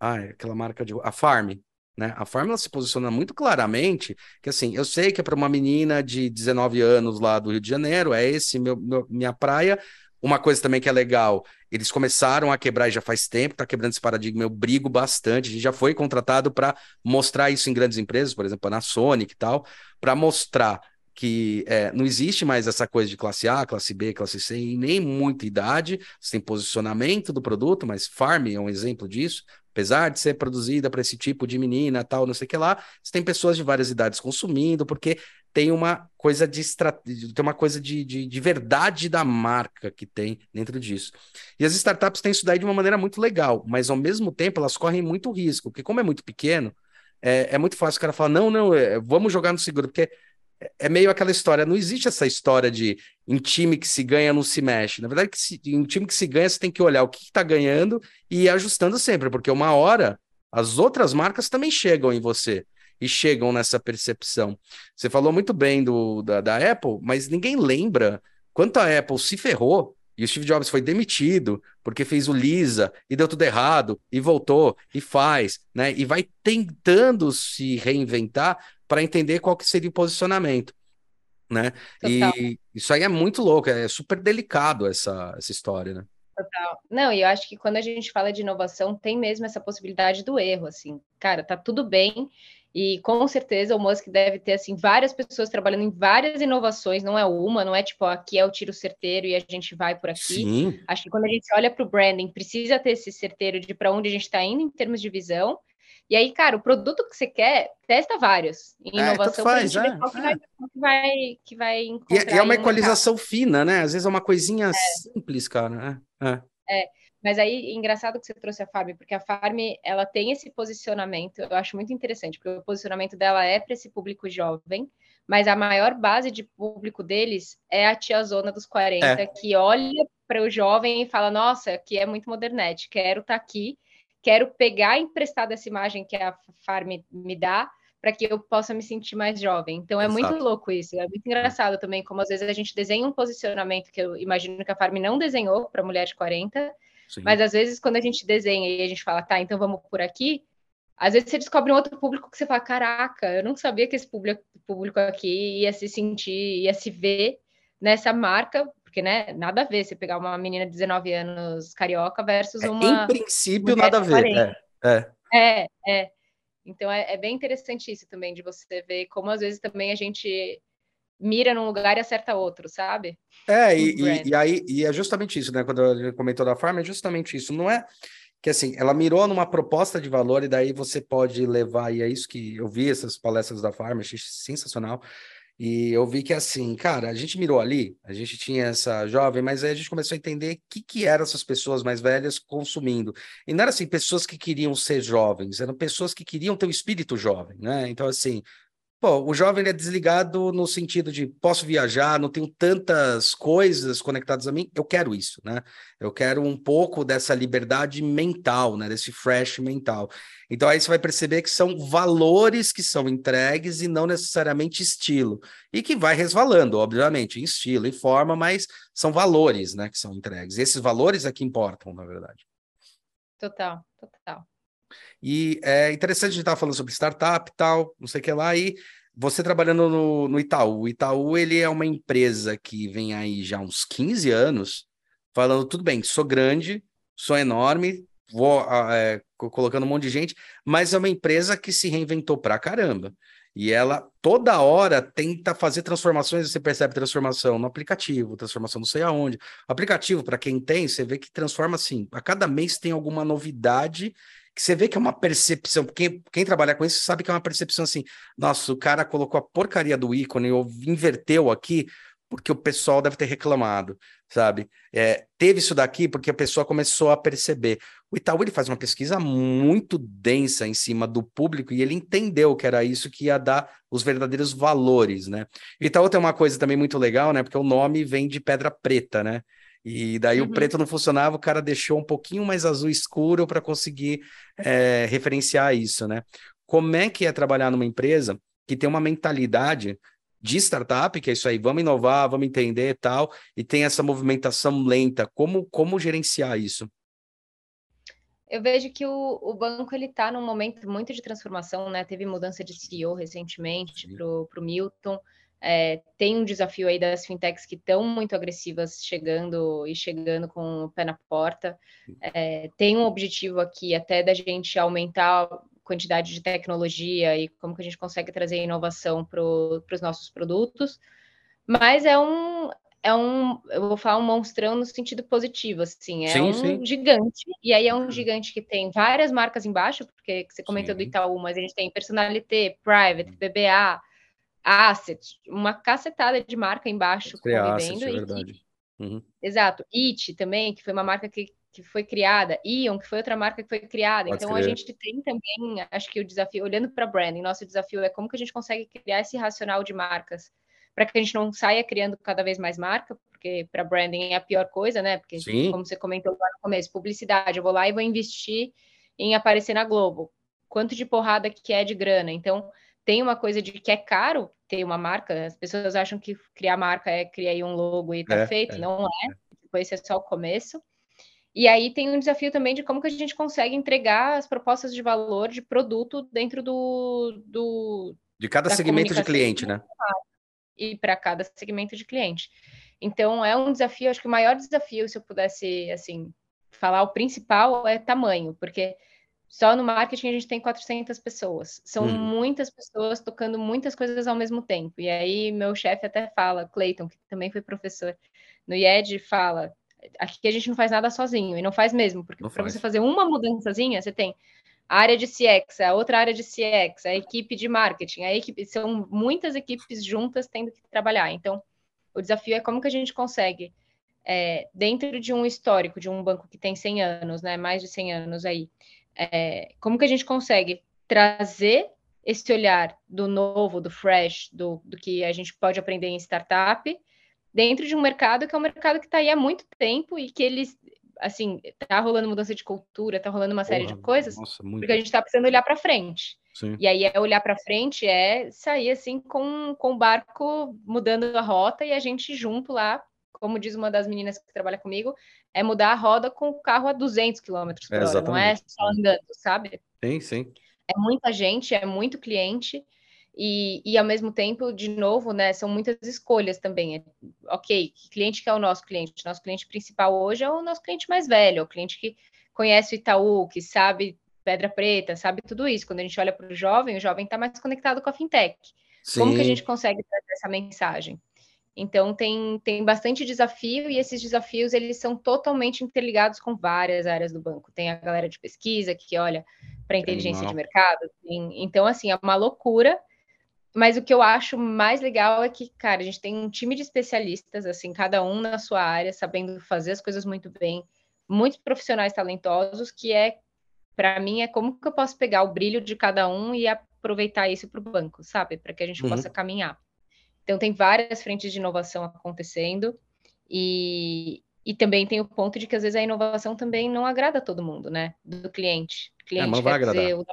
A: ah, é aquela marca de. A Farm. Né? A Farm ela se posiciona muito claramente que assim, eu sei que é para uma menina de 19 anos lá do Rio de Janeiro, é esse meu, meu, minha praia. Uma coisa também que é legal, eles começaram a quebrar já faz tempo, tá quebrando esse paradigma, eu brigo bastante, a gente já foi contratado para mostrar isso em grandes empresas, por exemplo, na Sonic e tal, para mostrar que é, não existe mais essa coisa de classe A, classe B, classe C, e nem muita idade, você tem posicionamento do produto, mas Farm é um exemplo disso, apesar de ser produzida para esse tipo de menina, tal, não sei o que lá, você tem pessoas de várias idades consumindo, porque tem uma coisa de tem uma coisa de, de, de, verdade da marca que tem dentro disso. E as startups têm isso daí de uma maneira muito legal, mas ao mesmo tempo elas correm muito risco, porque como é muito pequeno, é, é muito fácil o cara falar, não, não, é, vamos jogar no seguro, porque é meio aquela história, não existe essa história de em time que se ganha não se mexe. Na verdade, se, em time que se ganha, você tem que olhar o que está ganhando e ir ajustando sempre, porque uma hora as outras marcas também chegam em você e chegam nessa percepção. Você falou muito bem do, da, da Apple, mas ninguém lembra quanto a Apple se ferrou e o Steve Jobs foi demitido porque fez o Lisa e deu tudo errado e voltou e faz, né? E vai tentando se reinventar para entender qual que seria o posicionamento, né? Total. E isso aí é muito louco, é super delicado essa, essa história, né?
B: Total. Não, e eu acho que quando a gente fala de inovação, tem mesmo essa possibilidade do erro, assim. Cara, tá tudo bem E com certeza o Musk deve ter assim várias pessoas trabalhando em várias inovações, não é uma, não é tipo aqui é o tiro certeiro e a gente vai por aqui.
A: Sim.
B: Acho que quando a gente olha para o branding, precisa ter esse certeiro de para onde a gente está indo em termos de visão. E aí, cara, o produto que você quer, testa vários. Em é, inovação,
A: faz, é, é.
B: qual que, vai, que vai, que vai
A: encontrar. E, é uma equalização fina, né? Às vezes é uma coisinha é. simples, cara.
B: É. é. é. Mas aí, engraçado que você trouxe a Farm, porque a Farm, ela tem esse posicionamento, eu acho muito interessante, porque o posicionamento dela é para esse público jovem, mas a maior base de público deles é a tia zona dos 40, é. que olha para o jovem e fala, nossa, aqui é muito modernete, quero estar tá aqui, quero pegar emprestada essa imagem que a Farm me dá, para que eu possa me sentir mais jovem. Então é Exato. muito louco isso, é muito engraçado também, como às vezes a gente desenha um posicionamento que eu imagino que a Farm não desenhou para mulher de 40, Sim. Mas às vezes, quando a gente desenha e a gente fala, tá, então vamos por aqui, às vezes você descobre um outro público que você fala, caraca, eu não sabia que esse público, público aqui ia se sentir, ia se ver nessa marca, porque, né, nada a ver você pegar uma menina de 19 anos carioca versus é, uma.
A: Em princípio, nada a ver. É,
B: é. é, é. Então é, é, bem interessante isso também, de você ver como às vezes também a gente mira num lugar e acerta outro, sabe?
A: É, e, e, e, aí e é justamente isso, né? Quando a gente comentou da farm, é justamente isso. Não é que assim, ela mirou numa proposta de valor e daí você pode levar, e é isso que eu vi essas palestras da farm, achei sensacional. E eu vi que assim, cara, a gente mirou ali, a gente tinha essa jovem, mas aí a gente começou a entender o que, que eram essas pessoas mais velhas consumindo. E não era assim, pessoas que queriam ser jovens, eram pessoas que queriam ter o um espírito jovem, né? Então, assim, Pô, o jovem é desligado no sentido de posso viajar, não tenho tantas coisas conectadas a mim, eu quero isso, né? Eu quero um pouco dessa liberdade mental, né? Desse fresh mental. Então aí você vai perceber que são valores que são entregues e não necessariamente estilo. E que vai resvalando, obviamente, em estilo, em forma, mas são valores, né, que são entregues. E esses valores é que importam, na verdade.
B: Total, total.
A: E é interessante a gente estar falando sobre startup e tal, não sei o que lá, e você trabalhando no, no Itaú. O Itaú, ele é uma empresa que vem aí já uns 15 anos, falando, tudo bem, sou grande, sou enorme, vou ah, é, colocando um monte de gente, mas é uma empresa que se reinventou pra caramba. E ela toda hora tenta fazer transformações, você percebe transformação no aplicativo, transformação não sei aonde. O aplicativo, para quem tem, você vê que transforma assim. A cada mês tem alguma novidade que você vê que é uma percepção, quem, trabalha com isso sabe que é uma percepção assim, nossa, o cara colocou a porcaria do ícone ou inverteu aqui, porque o pessoal deve ter reclamado, sabe? É, teve isso daqui porque a pessoa começou a perceber. O Itaú ele faz uma pesquisa muito densa em cima do público e ele entendeu que era isso que ia dar os verdadeiros valores, né? O Itaú tem uma coisa também muito legal, né? Porque o nome vem de pedra preta, né? E daí uhum. o preto não funcionava, o cara deixou um pouquinho mais azul escuro para conseguir é, referenciar isso, né? Como é que é trabalhar numa empresa que tem uma mentalidade de startup, que é isso aí, vamos inovar, vamos entender e tal, e tem essa movimentação lenta. Como, como gerenciar isso?
B: Eu vejo que o, o banco ele está num momento muito de transformação, né? Teve mudança de CEO recentemente para o Milton. É, tem um desafio aí das fintechs que estão muito agressivas chegando e chegando com o pé na porta. É, tem um objetivo aqui até da gente aumentar a quantidade de tecnologia e como que a gente consegue trazer inovação para os nossos produtos. Mas é um, é um, eu vou falar um monstrão no sentido positivo, assim, é sim, um sim. gigante, e aí é um gigante que tem várias marcas embaixo, porque você comentou sim. do Itaú, mas a gente tem Personalité, Private, BBA, Asset, uma cacetada de marca embaixo
A: convivendo. Asset, é verdade.
B: Uhum. Exato. It também, que foi uma marca que, que foi criada. Ion, que foi outra marca que foi criada. Pode então crer. a gente tem também, acho que o desafio, olhando para branding, nosso desafio é como que a gente consegue criar esse racional de marcas para que a gente não saia criando cada vez mais marca, porque para branding é a pior coisa, né? Porque, Sim. como você comentou lá no começo, publicidade, eu vou lá e vou investir em aparecer na Globo. Quanto de porrada que é de grana? Então, tem uma coisa de que é caro ter uma marca. As pessoas acham que criar marca é criar um logo e tá é, feito. É, não é. Tipo, esse é só o começo. E aí tem um desafio também de como que a gente consegue entregar as propostas de valor de produto dentro do... do
A: de cada segmento de cliente, né?
B: E para cada segmento de cliente. Então, é um desafio, acho que o maior desafio, se eu pudesse, assim, falar o principal, é tamanho, porque Só no marketing a gente tem 400 pessoas. São uhum. muitas pessoas tocando muitas coisas ao mesmo tempo. E aí meu chefe até fala, Clayton, que também foi professor no IED, fala, aqui a gente não faz nada sozinho, e não faz mesmo, porque para você fazer uma mudançazinha, você tem a área de CX, a outra área de CX, a equipe de marketing, a equipe, são muitas equipes juntas tendo que trabalhar. Então, o desafio é como que a gente consegue, é, dentro de um histórico de um banco que tem 100 anos, né, mais de 100 anos aí, é, como que a gente consegue trazer esse olhar do novo, do fresh, do, do que a gente pode aprender em startup, dentro de um mercado que é um mercado que está aí há muito tempo e que eles, assim, tá rolando mudança de cultura, tá rolando uma Porra, série de coisas, nossa, porque a gente está precisando olhar para frente. Sim. E aí é olhar para frente é sair assim com, com o barco mudando a rota e a gente junto lá, como diz uma das meninas que trabalha comigo, é mudar a roda com o carro a 200 km por é, hora, não é só andando, sabe?
A: Sim, sim.
B: É muita gente, é muito cliente e, e, ao mesmo tempo, de novo, né, são muitas escolhas também. É, ok, que cliente que é o nosso cliente? Nosso cliente principal hoje é o nosso cliente mais velho, é o cliente que conhece o Itaú, que sabe Pedra Preta, sabe tudo isso. Quando a gente olha para o jovem, o jovem está mais conectado com a fintech. Sim. Como que a gente consegue trazer essa mensagem? Então tem, tem bastante desafio e esses desafios eles são totalmente interligados com várias áreas do banco. Tem a galera de pesquisa que olha para inteligência de mercado. Tem, então assim é uma loucura mas o que eu acho mais legal é que, cara, a gente tem um time de especialistas, assim, cada um na sua área, sabendo fazer as coisas muito bem, muitos profissionais talentosos, que é, para mim, é como que eu posso pegar o brilho de cada um e aproveitar isso para o banco, sabe? Para que a gente uhum. possa caminhar. Então, tem várias frentes de inovação acontecendo, e, e também tem o ponto de que às vezes a inovação também não agrada a todo mundo, né? Do cliente. O cliente é,
A: não vai quer agradar. dizer, o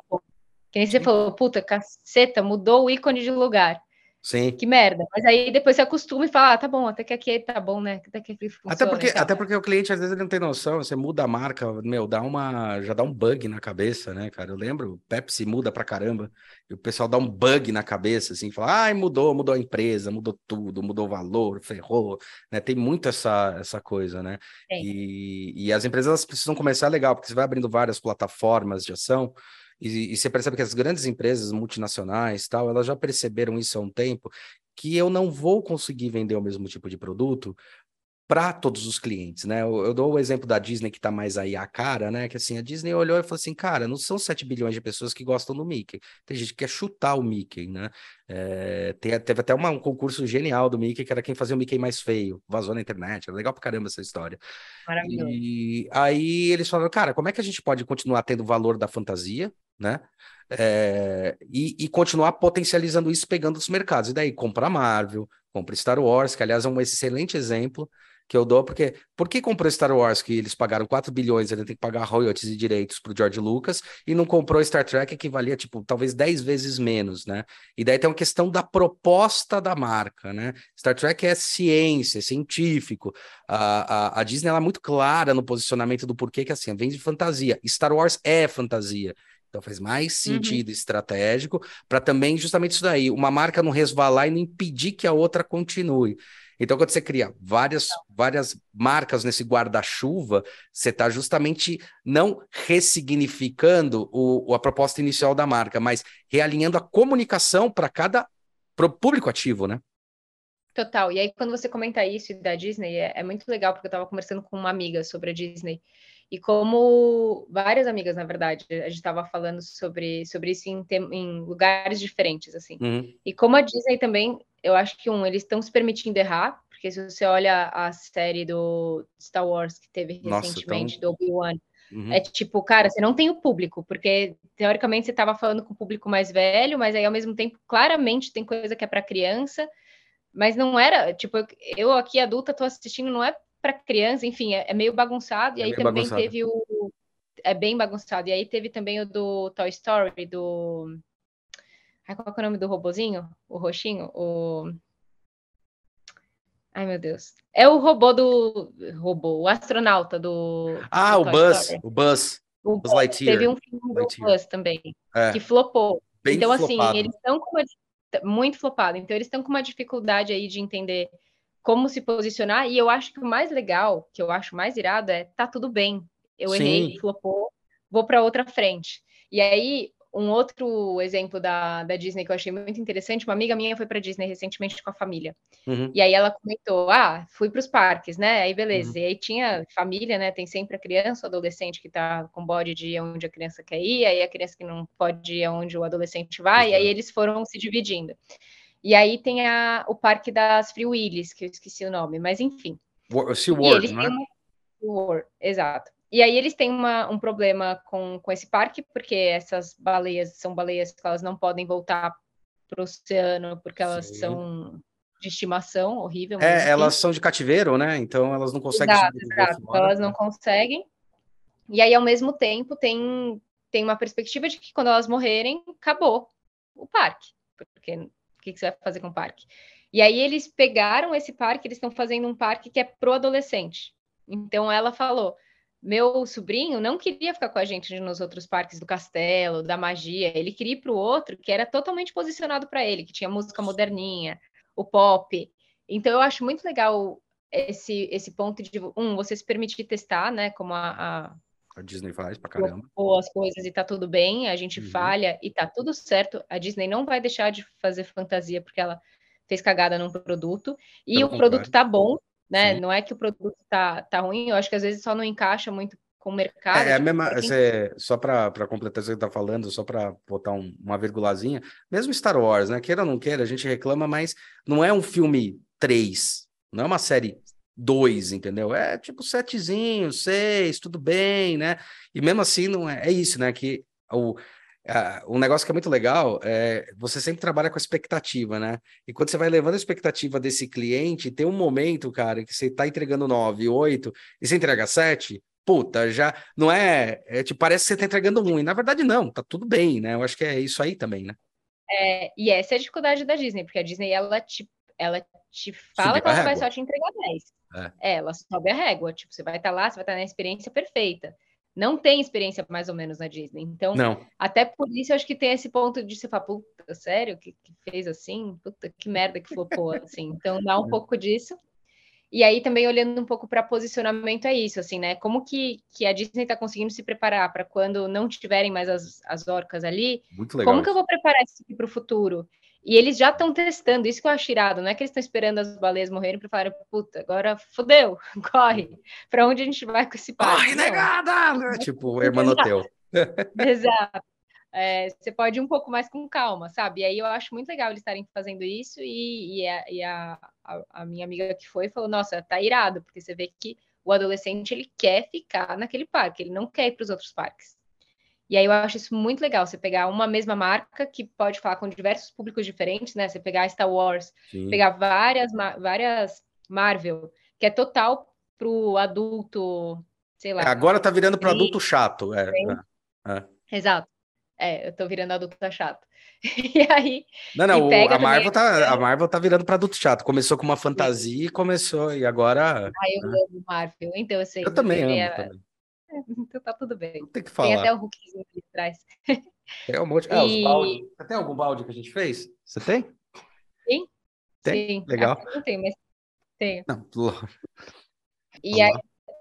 B: que nem você falou, puta, caceta, mudou o ícone de lugar.
A: Sim.
B: Que merda. Mas aí depois você acostuma e fala, ah, tá bom, até que aqui tá bom, né? Até que aqui
A: funciona, até porque, até porque o cliente às vezes ele não tem noção, você muda a marca, meu, dá uma, já dá um bug na cabeça, né, cara? Eu lembro, Pepsi muda pra caramba, e o pessoal dá um bug na cabeça, assim, fala, ai, mudou, mudou a empresa, mudou tudo, mudou o valor, ferrou, né? Tem muito essa, essa coisa, né? E, e as empresas precisam começar legal, porque você vai abrindo várias plataformas de ação, e, e você percebe que as grandes empresas multinacionais, tal, elas já perceberam isso há um tempo, que eu não vou conseguir vender o mesmo tipo de produto para todos os clientes, né? Eu, eu, dou o exemplo da Disney que está mais aí a cara, né? Que assim, a Disney olhou e falou assim, cara, não são 7 bilhões de pessoas que gostam do Mickey. Tem gente que quer chutar o Mickey, né? É, tem, teve até uma, um concurso genial do Mickey, que era quem fazia o Mickey mais feio. Vazou na internet, era legal pra caramba essa história. Maravilhoso. E aí eles falaram, cara, como é que a gente pode continuar tendo o valor da fantasia, né? É, e, e, continuar potencializando isso, pegando os mercados. E daí, compra Marvel, compra Star Wars, que aliás é um excelente exemplo que eu dou, porque por que comprou Star Wars, que eles pagaram 4 bilhões, ele tem que pagar royalties e direitos para o George Lucas, e não comprou Star Trek, que valia, tipo, talvez 10 vezes menos, né? E daí tem uma questão da proposta da marca, né? Star Trek é ciência, é científico. A, a, a Disney, ela é muito clara no posicionamento do porquê que, assim, vem de fantasia. Star Wars é fantasia. Então faz mais uhum. sentido uhum. estratégico para também justamente isso daí, uma marca não resvalar e não impedir que a outra continue. Então, quando você cria várias, várias marcas nesse guarda-chuva, você está justamente não ressignificando o, a proposta inicial da marca, mas realinhando a comunicação para cada pro público ativo, né?
B: Total. E aí, quando você comenta isso da Disney, é, é muito legal, porque eu estava conversando com uma amiga sobre a Disney. E como várias amigas, na verdade, a gente estava falando sobre, sobre isso em, em lugares diferentes, assim. Uhum. E como a Disney também, eu acho que, um, eles estão se permitindo errar, porque se você olha a série do Star Wars que teve recentemente, Nossa, do Obi-Wan, uhum. é tipo, cara, você não tem o público, porque teoricamente você estava falando com o público mais velho, mas aí ao mesmo tempo, claramente tem coisa que é para criança, mas não era, tipo, eu, eu aqui adulta tô assistindo, não é para criança, enfim, é, é, meio bagunçado. E é aí também bagunçado. teve o. É bem bagunçado. E aí teve também o do Toy Story, do. Ai, qual é o nome do robozinho? O roxinho? O. Ai, meu Deus. É o robô do. Robô, o astronauta do.
A: Ah, do o, Buzz, o Buzz. O Buzz.
B: Lightyear. Teve um filme Lightyear. do Buzz também, é. que flopou. Bem então, assim, flopado. assim, eles estão com uma. Muito flopado. Então, eles estão com uma dificuldade aí de entender como se posicionar. E eu acho que o mais legal, que eu acho mais irado, é tá tudo bem. Eu Sim. errei, flopou, vou para outra frente. E aí, um outro exemplo da, da Disney que eu achei muito interessante, uma amiga minha foi para Disney recentemente com a família. Uhum. E aí ela comentou: "Ah, fui para os parques, né? Aí beleza. Uhum. E aí tinha família, né? Tem sempre a criança, o adolescente que tá com bode de ir onde a criança quer ir, aí a criança que não pode ir onde o adolescente vai, e aí eles foram se dividindo. E aí tem a, o parque das Free Willies, que eu esqueci o nome, mas enfim.
A: SeaWorld, né?
B: Uma... Exato. E aí eles têm uma, um problema com, com esse parque, porque essas baleias são baleias que elas não podem voltar para o oceano, porque elas Sim. são de estimação, horrível.
A: É, elas são de cativeiro, né? Então elas não conseguem.
B: Exato, exato. Elas não conseguem. E aí, ao mesmo tempo, tem, tem uma perspectiva de que quando elas morrerem, acabou o parque. Porque o que, que você vai fazer com o parque? E aí eles pegaram esse parque, eles estão fazendo um parque que é pro adolescente. Então ela falou: meu sobrinho não queria ficar com a gente nos outros parques do castelo, da magia. Ele queria ir para o outro que era totalmente posicionado para ele, que tinha música moderninha, o pop. Então eu acho muito legal esse esse ponto de um você se permitir testar, né? Como a, a,
A: a Disney faz para caramba.
B: As coisas e tá tudo bem, a gente uhum. falha e tá tudo certo. A Disney não vai deixar de fazer fantasia porque ela fez cagada num produto e Pelo o contrário. produto tá bom né? Sim. Não é que o produto tá, tá ruim, eu acho que às vezes só não encaixa muito com o mercado.
A: É, é a mesma, quem... só para completar o que você está falando, só para botar um, uma virgulazinha, mesmo Star Wars, né? Queira ou não queira, a gente reclama, mas não é um filme 3, não é uma série 2, entendeu? É tipo setezinho, seis, tudo bem, né? E mesmo assim não é, é isso, né? Que o, um negócio que é muito legal é você sempre trabalha com a expectativa, né? E quando você vai levando a expectativa desse cliente, tem um momento, cara, que você tá entregando 9, 8 e você entrega 7, puta, já não é, é tipo, parece que você tá entregando ruim. Na verdade, não, tá tudo bem, né? Eu acho que é isso aí também, né?
B: É, e essa é a dificuldade da Disney, porque a Disney ela te, ela te fala que ela vai só te entregar 10. É. é. ela sobe a régua, tipo, você vai estar tá lá, você vai estar tá na experiência perfeita não tem experiência mais ou menos na Disney. Então,
A: não.
B: até por isso eu acho que tem esse ponto de se falar, puta, sério? Que, que fez assim? Puta, que merda que flopou, assim. Então, dá um pouco disso. E aí, também olhando um pouco para posicionamento, é isso, assim, né? Como que, que a Disney está conseguindo se preparar para quando não tiverem mais as, as orcas ali?
A: Muito legal.
B: Como que eu vou preparar isso aqui para o futuro? E eles já estão testando, isso que eu acho irado, não é que eles estão esperando as baleias morrerem para falar, puta, agora fodeu, corre. Para onde a gente vai com esse
A: parque? Corre, negada! Tipo, o Hermanoteu.
B: Exato. É, você pode ir um pouco mais com calma, sabe? E aí eu acho muito legal eles estarem fazendo isso e, e, a, e a, a, minha amiga que foi falou, nossa, tá irado, porque você vê que o adolescente ele quer ficar naquele parque, ele não quer ir para os outros parques. E aí eu acho isso muito legal, você pegar uma mesma marca que pode falar com diversos públicos diferentes, né? Você pegar Star Wars, Sim. pegar várias, várias Marvel, que é total pro adulto, sei lá. É,
A: agora tá virando para adulto chato, é,
B: é, é. Exato. É, eu tô virando adulto chato. E aí.
A: Não, não, a Marvel, tá, a Marvel tá virando para adulto chato. Começou com uma fantasia e começou, e agora.
B: Ah, eu né? amo Marvel, então eu sei.
A: Eu também amo. Também.
B: Então tá tudo bem.
A: Tem que falar.
B: Tem até o Hulkzinho ali atrás.
A: Tem um monte. Ah, e... Você tem algum balde que a gente fez? Você tem?
B: Sim.
A: Tem? Sim. Legal.
B: não tenho, mas tenho.
A: Não,
B: e aí,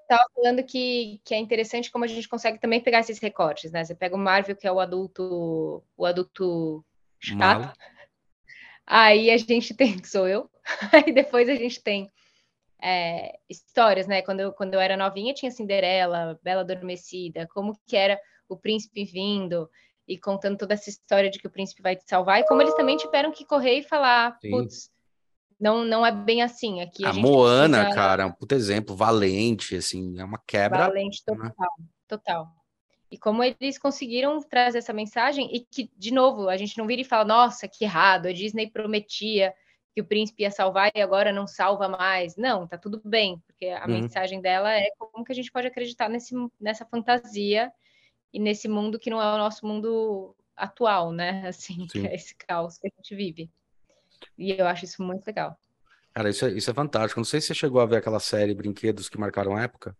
B: estava falando que, que é interessante como a gente consegue também pegar esses recortes, né? Você pega o Marvel, que é o adulto, o adulto chato. Malo. Aí a gente tem, que sou eu. Aí depois a gente tem é, histórias, né? Quando eu, quando eu era novinha, tinha Cinderela, Bela Adormecida, como que era o príncipe vindo e contando toda essa história de que o príncipe vai te salvar, e como eles também tiveram que correr e falar, putz, não, não é bem assim. Aqui a,
A: a Moana, precisa... cara, é um puto exemplo, valente, assim, é uma quebra.
B: Valente total, né? total. E como eles conseguiram trazer essa mensagem, e que, de novo, a gente não vira e fala, nossa, que errado, a Disney prometia que o príncipe ia salvar e agora não salva mais. Não, tá tudo bem, porque a uhum. mensagem dela é como que a gente pode acreditar nesse, nessa fantasia e nesse mundo que não é o nosso mundo atual, né? Assim, que é esse caos que a gente vive. E eu acho isso muito legal.
A: Cara, isso é, isso é fantástico. Não sei se você chegou a ver aquela série Brinquedos que marcaram a época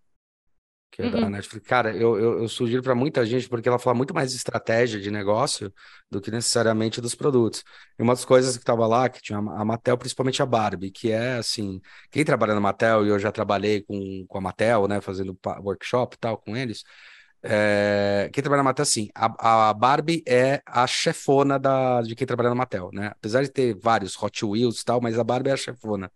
A: que é uhum. da Netflix. Cara, eu, eu, eu sugiro para muita gente, porque ela fala muito mais de estratégia de negócio do que necessariamente dos produtos. E uma das coisas que estava lá, que tinha a Mattel, principalmente a Barbie, que é assim, quem trabalha na Mattel, e eu já trabalhei com, com a Mattel, né, fazendo workshop e tal com eles, É, quem trabalha na Mattel, sim. A, a, Barbie é a chefona da, de quem trabalha na Mattel, né? Apesar de ter vários Hot Wheels e tal, mas a Barbie é a chefona.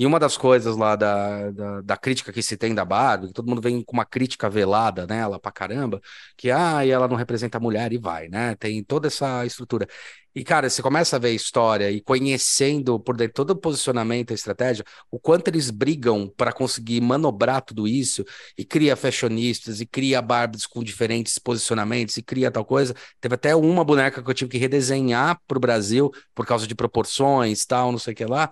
A: E uma das coisas lá da, da, da, crítica que se tem da Barbie, que todo mundo vem com uma crítica velada nela pra caramba, que ah, e ela não representa a mulher e vai, né? Tem toda essa estrutura. E, cara, você começa a ver a história e conhecendo por dentro todo o posicionamento, a estratégia, o quanto eles brigam para conseguir manobrar tudo isso e cria fashionistas e cria Barbies com diferentes posicionamentos e cria tal coisa. Teve até uma boneca que eu tive que redesenhar para o Brasil por causa de proporções, tal, não sei o que lá.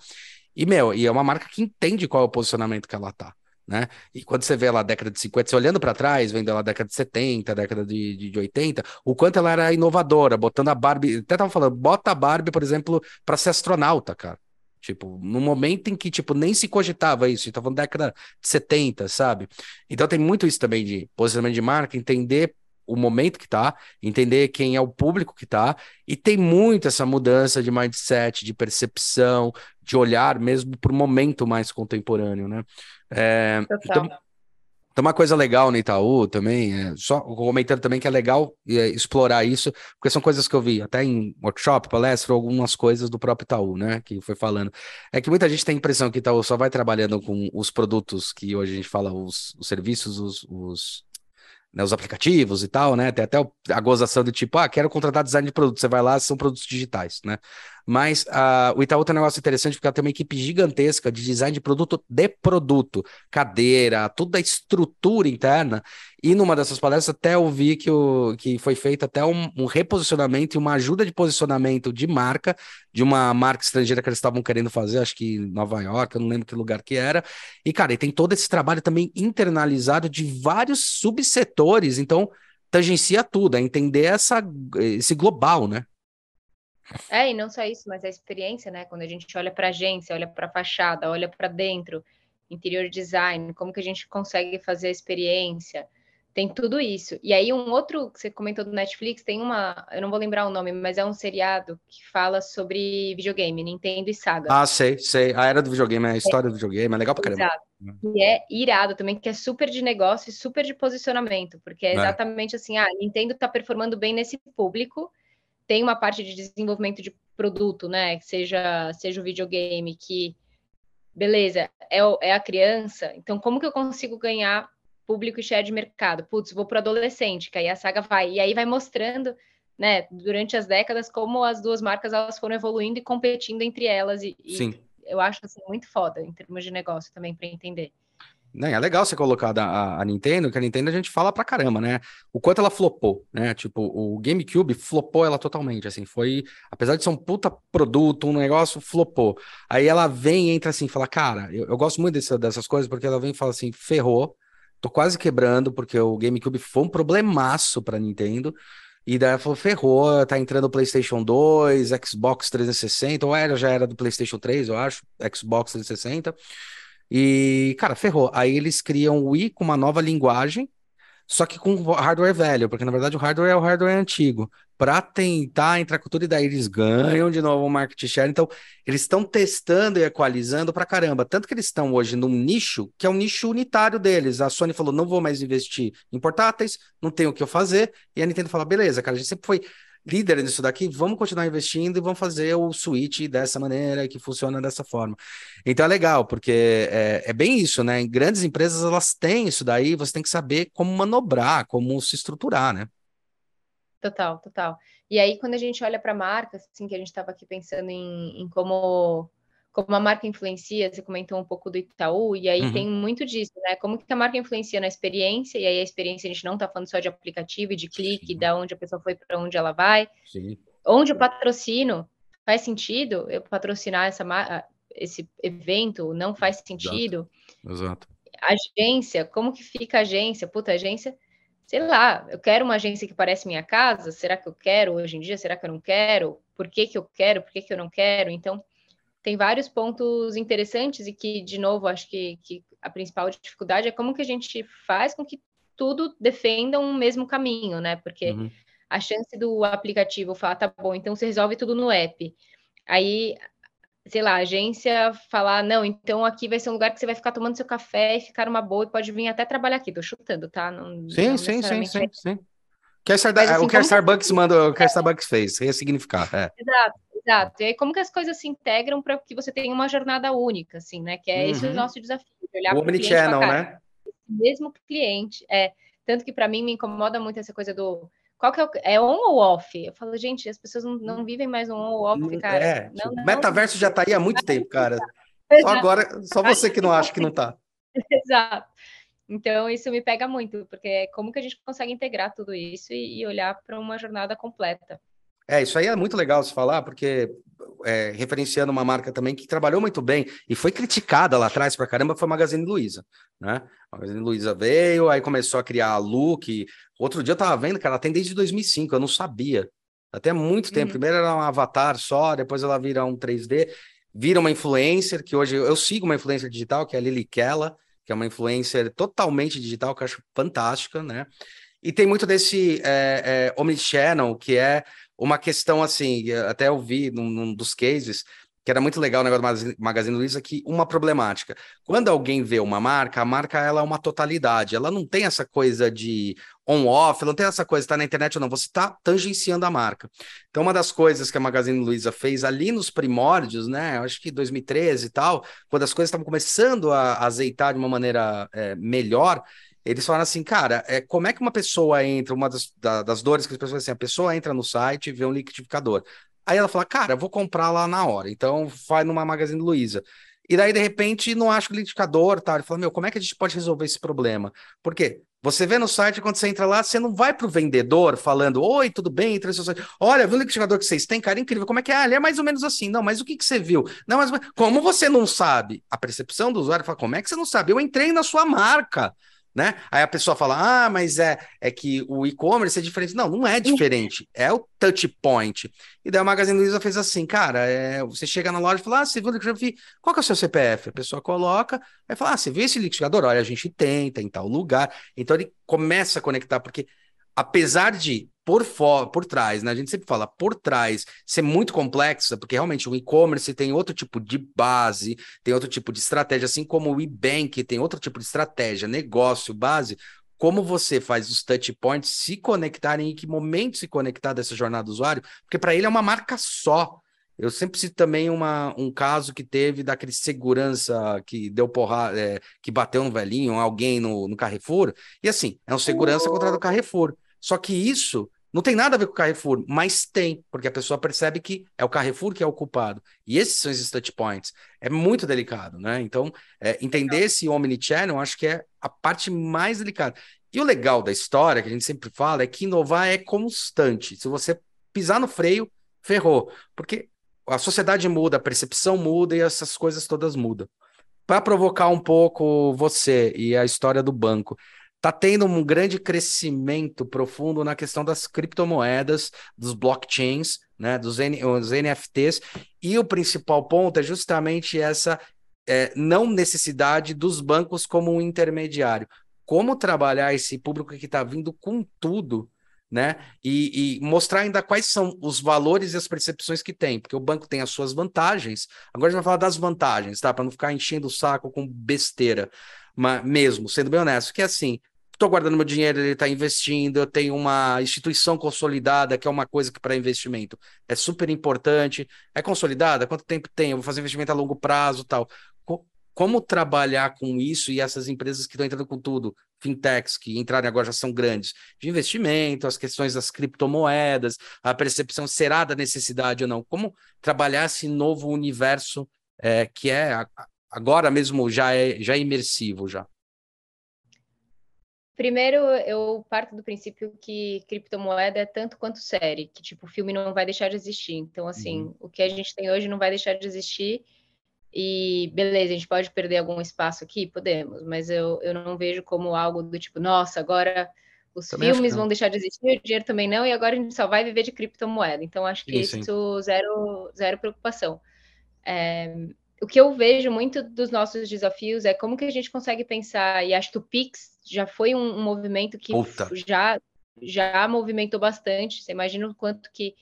A: E, meu, e é uma marca que entende qual é o posicionamento que ela tá. Né? E quando você vê lá a década de 50, você olhando para trás, vendo ela a década de 70, década de, de, de 80, o quanto ela era inovadora, botando a Barbie. Até tava falando, bota a Barbie, por exemplo, para ser astronauta, cara. Tipo, no momento em que, tipo, nem se cogitava isso, então falando década de 70, sabe? Então tem muito isso também de posicionamento de marca, entender o momento que tá, entender quem é o público que tá, e tem muito essa mudança de mindset, de percepção, de olhar mesmo para o momento mais contemporâneo, né? É, então, então, uma coisa legal no Itaú também, é, só comentando também que é legal é, explorar isso, porque são coisas que eu vi até em workshop, palestra, algumas coisas do próprio Itaú, né, que foi falando. É que muita gente tem a impressão que Itaú só vai trabalhando com os produtos que hoje a gente fala, os, os serviços, os, os né, os aplicativos e tal, né? Tem até a gozação do tipo, ah, quero contratar design de produto. Você vai lá, são produtos digitais, né? Mas uh, o Itaú tem um negócio interessante porque ela tem uma equipe gigantesca de design de produto de produto, cadeira, toda a estrutura interna. E numa dessas palestras até eu vi que, o, que foi feito até um, um reposicionamento e uma ajuda de posicionamento de marca, de uma marca estrangeira que eles estavam querendo fazer, acho que Nova York, eu não lembro que lugar que era. E, cara, e tem todo esse trabalho também internalizado de vários subsetores, então tangencia tudo, é entender essa, esse global, né?
B: É, e não só isso, mas a experiência, né? Quando a gente olha para a agência, olha para a fachada, olha para dentro, interior design, como que a gente consegue fazer a experiência, tem tudo isso. E aí um outro que você comentou do Netflix, tem uma, eu não vou lembrar o nome, mas é um seriado que fala sobre videogame, Nintendo e Saga.
A: Ah, sei, sei. A era do videogame, a história é. do videogame, é legal pra caramba. Exato.
B: E é irado também, que é super de negócio e super de posicionamento, porque é, é. exatamente é. assim, ah, Nintendo tá performando bem nesse público, tem uma parte de desenvolvimento de produto, né? Seja, seja o videogame, que beleza, é, é a criança. Então, como que eu consigo ganhar público e share de mercado? Putz, vou para adolescente, que aí a saga vai. E aí vai mostrando, né, durante as décadas, como as duas marcas elas foram evoluindo e competindo entre elas. E, Sim. E eu acho assim, muito foda em termos de negócio também para entender.
A: Né, é legal você colocar a, a, Nintendo, que a Nintendo a gente fala pra caramba, né? O quanto ela flopou, né? Tipo, o GameCube flopou ela totalmente, assim, foi, apesar de ser um puta produto, um negócio, flopou. Aí ela vem, entra assim, fala, cara, eu, eu gosto muito desse, dessas coisas, porque ela vem e fala assim, ferrou, tô quase quebrando, porque o GameCube foi um problemaço pra Nintendo, e daí ela falou, ferrou, tá entrando o PlayStation 2, Xbox 360, ou era, já era do PlayStation 3, eu acho, Xbox 360, e, cara, ferrou. Aí eles criam o Wii com uma nova linguagem, só que com hardware velho, porque na verdade o hardware é o hardware antigo, para tentar entrar com tudo e daí eles ganham de novo o market share. Então, eles estão testando e equalizando para caramba. Tanto que eles estão hoje num nicho que é um nicho unitário deles. A Sony falou: não vou mais investir em portáteis, não tenho o que eu fazer. E a Nintendo fala: beleza, cara, a gente sempre foi líder nisso daqui, vamos continuar investindo e vamos fazer o switch dessa maneira, que funciona dessa forma. Então é legal, porque é, é bem isso, né? Em grandes empresas elas têm isso daí, você tem que saber como manobrar, como se estruturar, né?
B: Total, total. E aí, quando a gente olha para marcas, assim, que a gente estava aqui pensando em, em como como a marca influencia, você comentou um pouco do Itaú, e aí uhum. tem muito disso, né? Como que a marca influencia na experiência, e aí a experiência a gente não está falando só de aplicativo e de clique, Sim. da onde a pessoa foi para onde ela vai. Sim. Onde o patrocínio faz sentido eu patrocinar essa esse evento, não faz sentido.
A: Exato. Exato.
B: Agência, como que fica a agência? Puta, agência, sei lá, eu quero uma agência que parece minha casa, será que eu quero hoje em dia? Será que eu não quero? Por que que eu quero? Por que que eu não quero? Então, tem vários pontos interessantes e que, de novo, acho que, que a principal dificuldade é como que a gente faz com que tudo defenda um mesmo caminho, né? Porque uhum. a chance do aplicativo falar, tá bom, então você resolve tudo no app. Aí sei lá, a agência falar, não, então aqui vai ser um lugar que você vai ficar tomando seu café e ficar uma boa e pode vir até trabalhar aqui. Tô chutando, tá?
A: Não, sim, não sim, sim, sim, sim. Mas, assim, o que a Starbucks manda, o que a Starbucks fez, ressignificar. É.
B: Exato, exato. E aí, como que as coisas se integram para que você tenha uma jornada única, assim, né? Que é uhum. esse o nosso desafio.
A: Olhar o Omnichannel, né?
B: Mesmo cliente. É, tanto que para mim me incomoda muito essa coisa do qual que é, o, é on ou off? Eu falo, gente, as pessoas não, não vivem mais um on ou off, cara.
A: É, não, não, metaverso já tá aí há muito tempo, cara. Só agora, só você que não acha que não tá.
B: Exato. Então, isso me pega muito, porque é como que a gente consegue integrar tudo isso e, e olhar para uma jornada completa.
A: É, isso aí é muito legal se falar, porque é, referenciando uma marca também que trabalhou muito bem e foi criticada lá atrás pra caramba, foi a Magazine Luiza, né? A Magazine Luiza veio, aí começou a criar a look. Outro dia eu tava vendo, cara, ela tem desde 2005, eu não sabia. Até muito tempo. Uhum. Primeiro era um avatar só, depois ela vira um 3D, vira uma influencer, que hoje eu sigo uma influencer digital, que é a Lily Kella, que é uma influencer totalmente digital, que eu acho fantástica, né? E tem muito desse é, é, omnichannel, que é uma questão assim, até eu vi num, num dos cases, que era muito legal o negócio do Magazine Luiza, que uma problemática. Quando alguém vê uma marca, a marca ela é uma totalidade, ela não tem essa coisa de on-off, não tem essa coisa, está na internet ou não, você está tangenciando a marca. Então, uma das coisas que a Magazine Luiza fez ali nos primórdios, né, acho que 2013 e tal, quando as coisas estavam começando a azeitar de uma maneira é, melhor, eles falaram assim, cara, é, como é que uma pessoa entra, uma das, da, das dores que as pessoas assim, a pessoa entra no site e vê um liquidificador. Aí ela fala, cara, vou comprar lá na hora. Então vai numa Magazine Luiza. E daí, de repente, não acha o liquidificador, tá? Ele fala, meu, como é que a gente pode resolver esse problema? Por quê? Você vê no site, quando você entra lá, você não vai para o vendedor falando, oi, tudo bem, entra no seu site. Olha, viu o liquidificador que vocês têm, cara, incrível. Como é que é? Ah, ele é mais ou menos assim. Não, mas o que, que você viu? Não, mas como você não sabe? A percepção do usuário fala, como é que você não sabe? Eu entrei na sua marca né? Aí a pessoa fala, ah, mas é, é que o e-commerce é diferente. Não, não é diferente, é o touch point. E daí a Magazine Luiza fez assim, cara, é, você chega na loja e fala, ah, você viu o liquidificador? Qual que é o seu CPF? A pessoa coloca, aí fala, ah, você viu esse liquidificador? Olha, a gente tem, tem tal lugar. Então ele começa a conectar, porque apesar de por fora, por trás, né? A gente sempre fala por trás ser muito complexa, porque realmente o e-commerce tem outro tipo de base, tem outro tipo de estratégia, assim como o e-bank tem outro tipo de estratégia, negócio, base. Como você faz os touch points se conectarem, em que momento se conectar dessa jornada do usuário, porque para ele é uma marca só. Eu sempre cito também uma, um caso que teve daquele segurança que deu porrada, é, que bateu no velhinho, alguém no, no Carrefour, e assim, é um segurança contra o Carrefour. Só que isso não tem nada a ver com o Carrefour, mas tem, porque a pessoa percebe que é o Carrefour que é o culpado. E esses são os touch points. É muito delicado, né? Então, é, entender esse omnichannel, acho que é a parte mais delicada. E o legal da história, que a gente sempre fala, é que inovar é constante. Se você pisar no freio, ferrou. Porque a sociedade muda, a percepção muda e essas coisas todas mudam. Para provocar um pouco você e a história do banco, está tendo um grande crescimento profundo na questão das criptomoedas, dos blockchains, né, dos N, NFTs, e o principal ponto é justamente essa é, não necessidade dos bancos como um intermediário. Como trabalhar esse público que está vindo com tudo, né? E, e, mostrar ainda quais são os valores e as percepções que tem, porque o banco tem as suas vantagens. Agora a gente vai falar das vantagens, tá? Para não ficar enchendo o saco com besteira mas mesmo, sendo bem honesto, que é assim, estou guardando meu dinheiro, ele está investindo, eu tenho uma instituição consolidada, que é uma coisa que para investimento é super importante, é consolidada, quanto tempo tem, eu vou fazer investimento a longo prazo tal. como trabalhar com isso e essas empresas que estão entrando com tudo, fintechs que entraram agora já são grandes, de investimento, as questões das criptomoedas, a percepção será da necessidade ou não, como trabalhar esse novo universo é, que é agora mesmo já é, já é imersivo já?
B: Primeiro, eu parto do princípio que criptomoeda é tanto quanto série, que tipo, o filme não vai deixar de existir. Então, assim, uhum. o que a gente tem hoje não vai deixar de existir. E beleza, a gente pode perder algum espaço aqui? Podemos, mas eu, eu não vejo como algo do tipo, nossa, agora os também filmes vão deixar de existir, o dinheiro também não, e agora a gente só vai viver de criptomoeda. Então, acho que sim, isso sim. zero, zero preocupação. É, o que eu vejo muito dos nossos desafios é como que a gente consegue pensar, e acho que o Pix já foi um, um movimento que já, já movimentou bastante. Você imagina o quanto que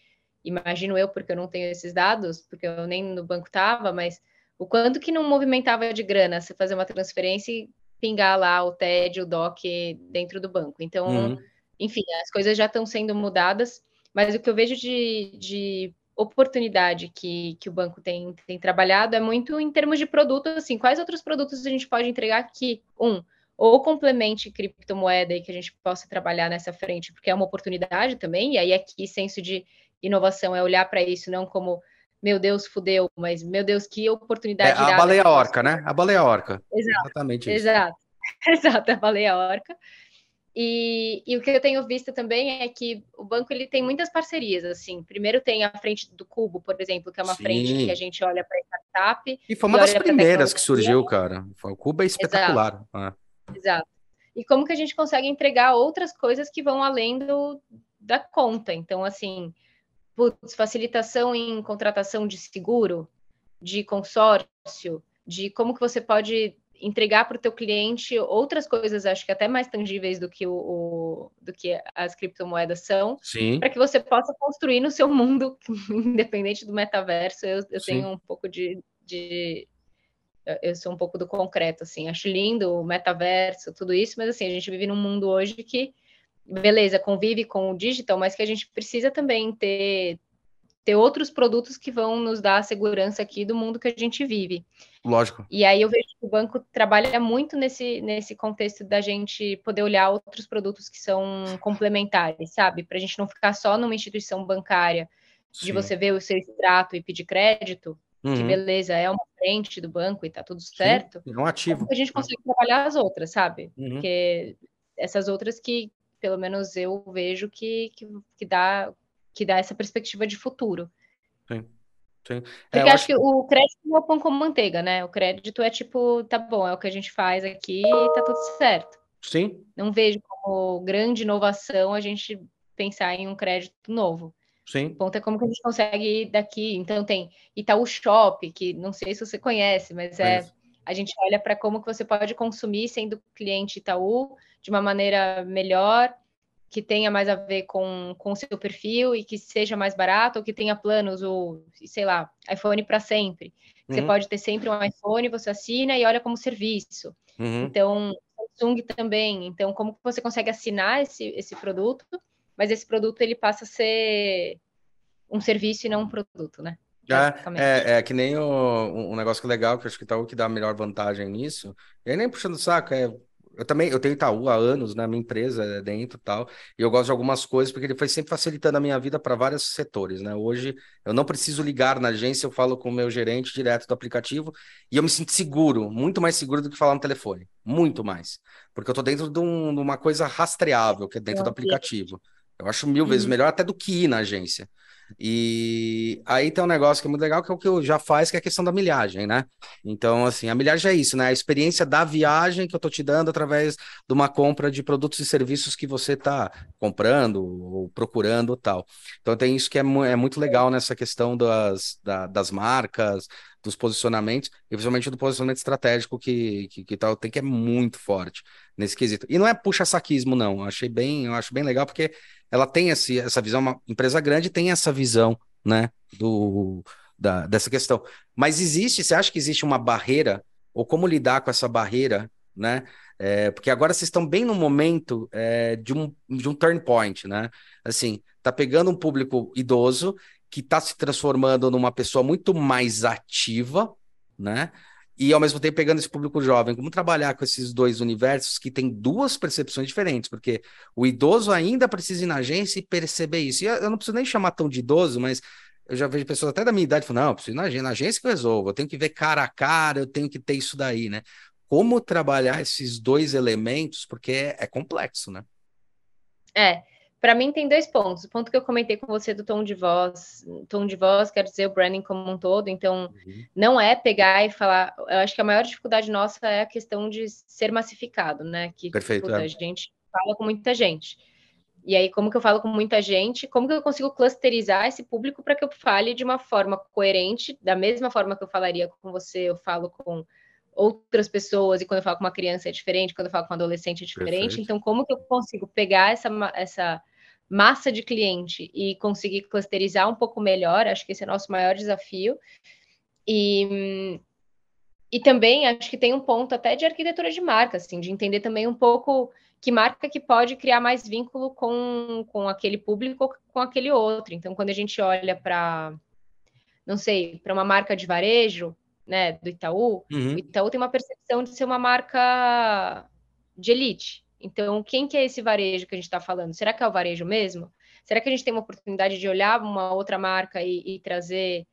B: imagino eu, porque eu não tenho esses dados, porque eu nem no banco estava, mas o quanto que não movimentava de grana você fazer uma transferência e pingar lá o TED, o DOC dentro do banco. Então, uhum. enfim, as coisas já estão sendo mudadas, mas o que eu vejo de, de oportunidade que, que o banco tem, tem trabalhado é muito em termos de produto, assim, quais outros produtos a gente pode entregar aqui? Um, ou complemente criptomoeda e que a gente possa trabalhar nessa frente, porque é uma oportunidade também, e aí aqui senso de inovação é olhar para isso não como meu Deus, fudeu, mas meu Deus, que oportunidade.
A: É, a baleia orca, né? A baleia orca.
B: Exato. Exatamente isso. Exato, exato, a baleia orca. E, e, o que eu tenho visto também é que o banco ele tem muitas parcerias, assim. Primeiro tem a frente do Cubo, por exemplo, que é uma Sim. frente que a gente olha para startup.
A: E foi uma das primeiras que surgiu, cara. O Cubo é espetacular.
B: Exato. Ah. Exato. E como que a gente consegue entregar outras coisas que vão além do, da conta. Então, assim, putz, facilitação em contratação de seguro, de consórcio, de como que você pode entregar para o teu cliente outras coisas, acho que até mais tangíveis do que, o, o do que as criptomoedas são, para que você possa construir no seu mundo, independente do metaverso. Eu, eu tenho um pouco de, de, eu sou um pouco do concreto, assim, acho lindo o metaverso, tudo isso, mas assim, a gente vive num mundo hoje que beleza, convive com o digital, mas que a gente precisa também ter, ter outros produtos que vão nos dar a segurança aqui do mundo que a gente vive.
A: Lógico.
B: E aí eu vejo que o banco trabalha muito nesse, nesse contexto da gente poder olhar outros produtos que são complementares, sabe? Para a gente não ficar só numa instituição bancária, Sim. de você ver o seu extrato e pedir crédito, uhum. que beleza, é uma frente do banco e tá tudo certo.
A: Sim, é um ativo.
B: A gente consegue trabalhar as outras, sabe? Uhum. Porque essas outras que, pelo menos eu vejo que, que, que, dá, que dá essa perspectiva de futuro.
A: Sim. Sim.
B: É, Porque acho, acho que o crédito não é pão com manteiga, né? O crédito é tipo, tá bom, é o que a gente faz aqui e tá tudo certo.
A: Sim.
B: Não vejo como grande inovação a gente pensar em um crédito novo.
A: Sim.
B: O ponto é como que a gente consegue ir daqui. Então tem Itaú Shop, que não sei se você conhece, mas é, é a gente olha para como que você pode consumir sendo cliente Itaú de uma maneira melhor, que tenha mais a ver com o seu perfil e que seja mais barato, ou que tenha planos, ou sei lá, iPhone para sempre. Uhum. Você pode ter sempre um iPhone, você assina e olha como serviço. Uhum. Então, Samsung também. Então, como você consegue assinar esse, esse produto, mas esse produto ele passa a ser um serviço e não um produto, né?
A: É, é, é, que nem o, um negócio legal, que acho que Itaú que dá a melhor vantagem nisso. E aí nem puxando o saco, é. Eu também, eu tenho Itaú há anos, na né, minha empresa é dentro e tal, e eu gosto de algumas coisas porque ele foi sempre facilitando a minha vida para vários setores, né? Hoje eu não preciso ligar na agência, eu falo com o meu gerente direto do aplicativo e eu me sinto seguro, muito mais seguro do que falar no telefone, muito mais, porque eu tô dentro de, um, de uma coisa rastreável que é dentro do aplicativo. Eu acho mil vezes uhum. melhor até do que ir na agência. E aí tem um negócio que é muito legal, que é o que eu já faz, que é a questão da milhagem, né? Então, assim, a milhagem é isso, né? A experiência da viagem que eu tô te dando através de uma compra de produtos e serviços que você tá comprando ou procurando tal. Então tem isso que é, é muito legal nessa questão das, da, das marcas, dos posicionamentos, e principalmente do posicionamento estratégico que, que, que tal, tem que é muito forte nesse quesito. E não é puxa-saquismo, não. Eu achei bem, eu acho bem legal, porque ela tem esse, essa visão, uma empresa grande tem essa visão, né, do, da, dessa questão. Mas existe, você acha que existe uma barreira, ou como lidar com essa barreira, né? É, porque agora vocês estão bem no momento é, de, um, de um turn point, né? Assim, tá pegando um público idoso que está se transformando numa pessoa muito mais ativa, né? E ao mesmo tempo pegando esse público jovem, como trabalhar com esses dois universos que têm duas percepções diferentes, porque o idoso ainda precisa ir na agência e perceber isso. E eu não preciso nem chamar tão de idoso, mas eu já vejo pessoas até da minha idade falando: não, preciso ir na agência, na agência que eu resolvo, eu tenho que ver cara a cara, eu tenho que ter isso daí, né? Como trabalhar esses dois elementos, porque é, é complexo, né?
B: É, para mim tem dois pontos. O ponto que eu comentei com você do tom de voz, tom de voz quer dizer o branding como um todo, então uhum. não é pegar e falar. Eu acho que a maior dificuldade nossa é a questão de ser massificado, né? Que
A: Perfeito, puta,
B: é. a gente fala com muita gente. E aí, como que eu falo com muita gente? Como que eu consigo clusterizar esse público para que eu fale de uma forma coerente, da mesma forma que eu falaria com você, eu falo com outras pessoas, e quando eu falo com uma criança é diferente, quando eu falo com um adolescente é diferente. Perfeito. Então, como que eu consigo pegar essa, essa massa de cliente e conseguir clusterizar um pouco melhor, acho que esse é o nosso maior desafio. E, e também acho que tem um ponto até de arquitetura de marca, assim, de entender também um pouco que marca que pode criar mais vínculo com, com aquele público ou com aquele outro. Então, quando a gente olha para, não sei, para uma marca de varejo, né, do Itaú, uhum. o Itaú tem uma percepção de ser uma marca de elite. Então, quem que é esse varejo que a gente está falando? Será que é o varejo mesmo? Será que a gente tem uma oportunidade de olhar uma outra marca e, e trazer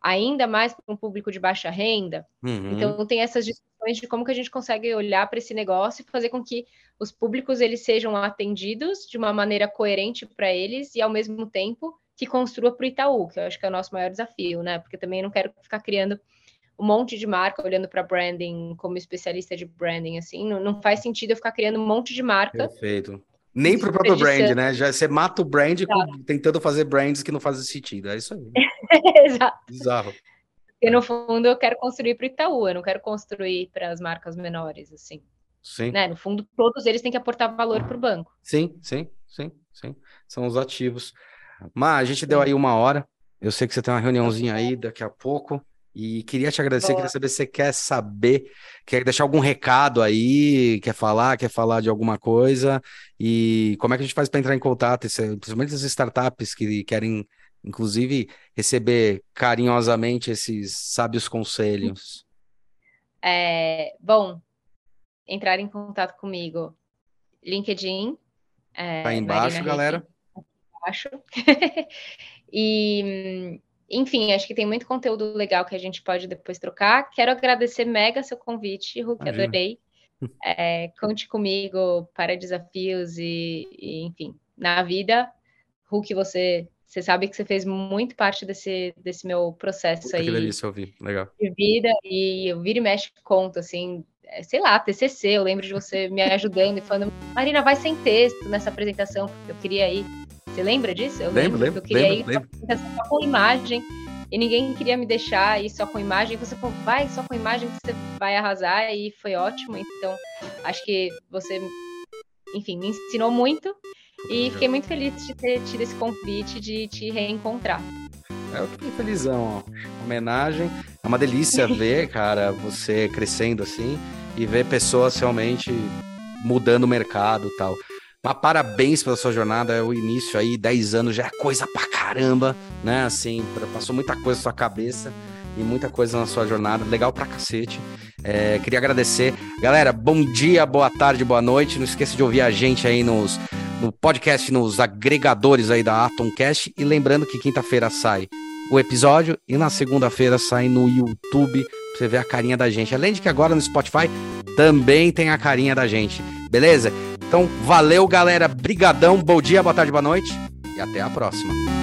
B: ainda mais para um público de baixa renda? Uhum. Então, tem essas discussões de como que a gente consegue olhar para esse negócio e fazer com que os públicos eles sejam atendidos de uma maneira coerente para eles e, ao mesmo tempo, que construa para o Itaú, que eu acho que é o nosso maior desafio, né? Porque também não quero ficar criando um monte de marca olhando para branding como especialista de branding, assim, não, não, faz sentido eu ficar criando um monte de marca.
A: Perfeito. Nem para o próprio brand, né? Já você mata o brand com, tentando fazer brands que não fazem sentido. É isso aí.
B: Exato. Bizarro. Porque no fundo eu quero construir para o Itaú, eu não quero construir para as marcas menores, assim.
A: Sim.
B: Né? No fundo, todos eles têm que aportar valor para o banco.
A: Sim, sim, sim, sim. São os ativos. Mas a gente deu aí uma hora. Eu sei que você tem uma reuniãozinha aí daqui a pouco. E queria te agradecer, Boa. queria saber se você quer saber, quer deixar algum recado aí, quer falar, quer falar de alguma coisa, e como é que a gente faz para entrar em contato, principalmente as startups que querem, inclusive, receber carinhosamente esses sábios conselhos.
B: É, bom, entrar em contato comigo, LinkedIn.
A: É, tá aí embaixo, galera.
B: Embaixo. e enfim, acho que tem muito conteúdo legal que a gente pode depois trocar. Quero agradecer mega seu convite, Hulk, Imagina. adorei. É, conte comigo para desafios e, e, enfim, na vida. Hulk, você, você sabe que você fez muito parte desse, desse meu processo Puta aí. Que
A: delícia ouvir, legal.
B: De vida, e eu viro e mexe conto, assim, é, sei lá, TCC, eu lembro de você me ajudando e falando, Marina, vai sem texto nessa apresentação, porque eu queria ir você lembra disso? Eu
A: lembro, lembro.
B: Eu queria
A: lembro, ir
B: lembro. só com imagem e ninguém queria me deixar ir só com imagem. Você falou, vai só com imagem que você vai arrasar e foi ótimo. Então, acho que você, enfim, me ensinou muito e fiquei muito feliz de ter tido esse convite de te reencontrar.
A: É, eu fiquei felizão, ó. Homenagem. É uma delícia ver, cara, você crescendo assim e ver pessoas realmente mudando o mercado e tal. Mas parabéns pela sua jornada, é o início aí, 10 anos já é coisa pra caramba, né? Assim, passou muita coisa na sua cabeça e muita coisa na sua jornada, legal pra cacete. É, queria agradecer. Galera, bom dia, boa tarde, boa noite. Não esqueça de ouvir a gente aí nos, no podcast, nos agregadores aí da Atomcast. E lembrando que quinta-feira sai o episódio e na segunda-feira sai no YouTube pra você ver a carinha da gente. Além de que agora no Spotify também tem a carinha da gente, beleza? Então, valeu, galera. Brigadão. Bom dia, boa tarde, boa noite. E até a próxima.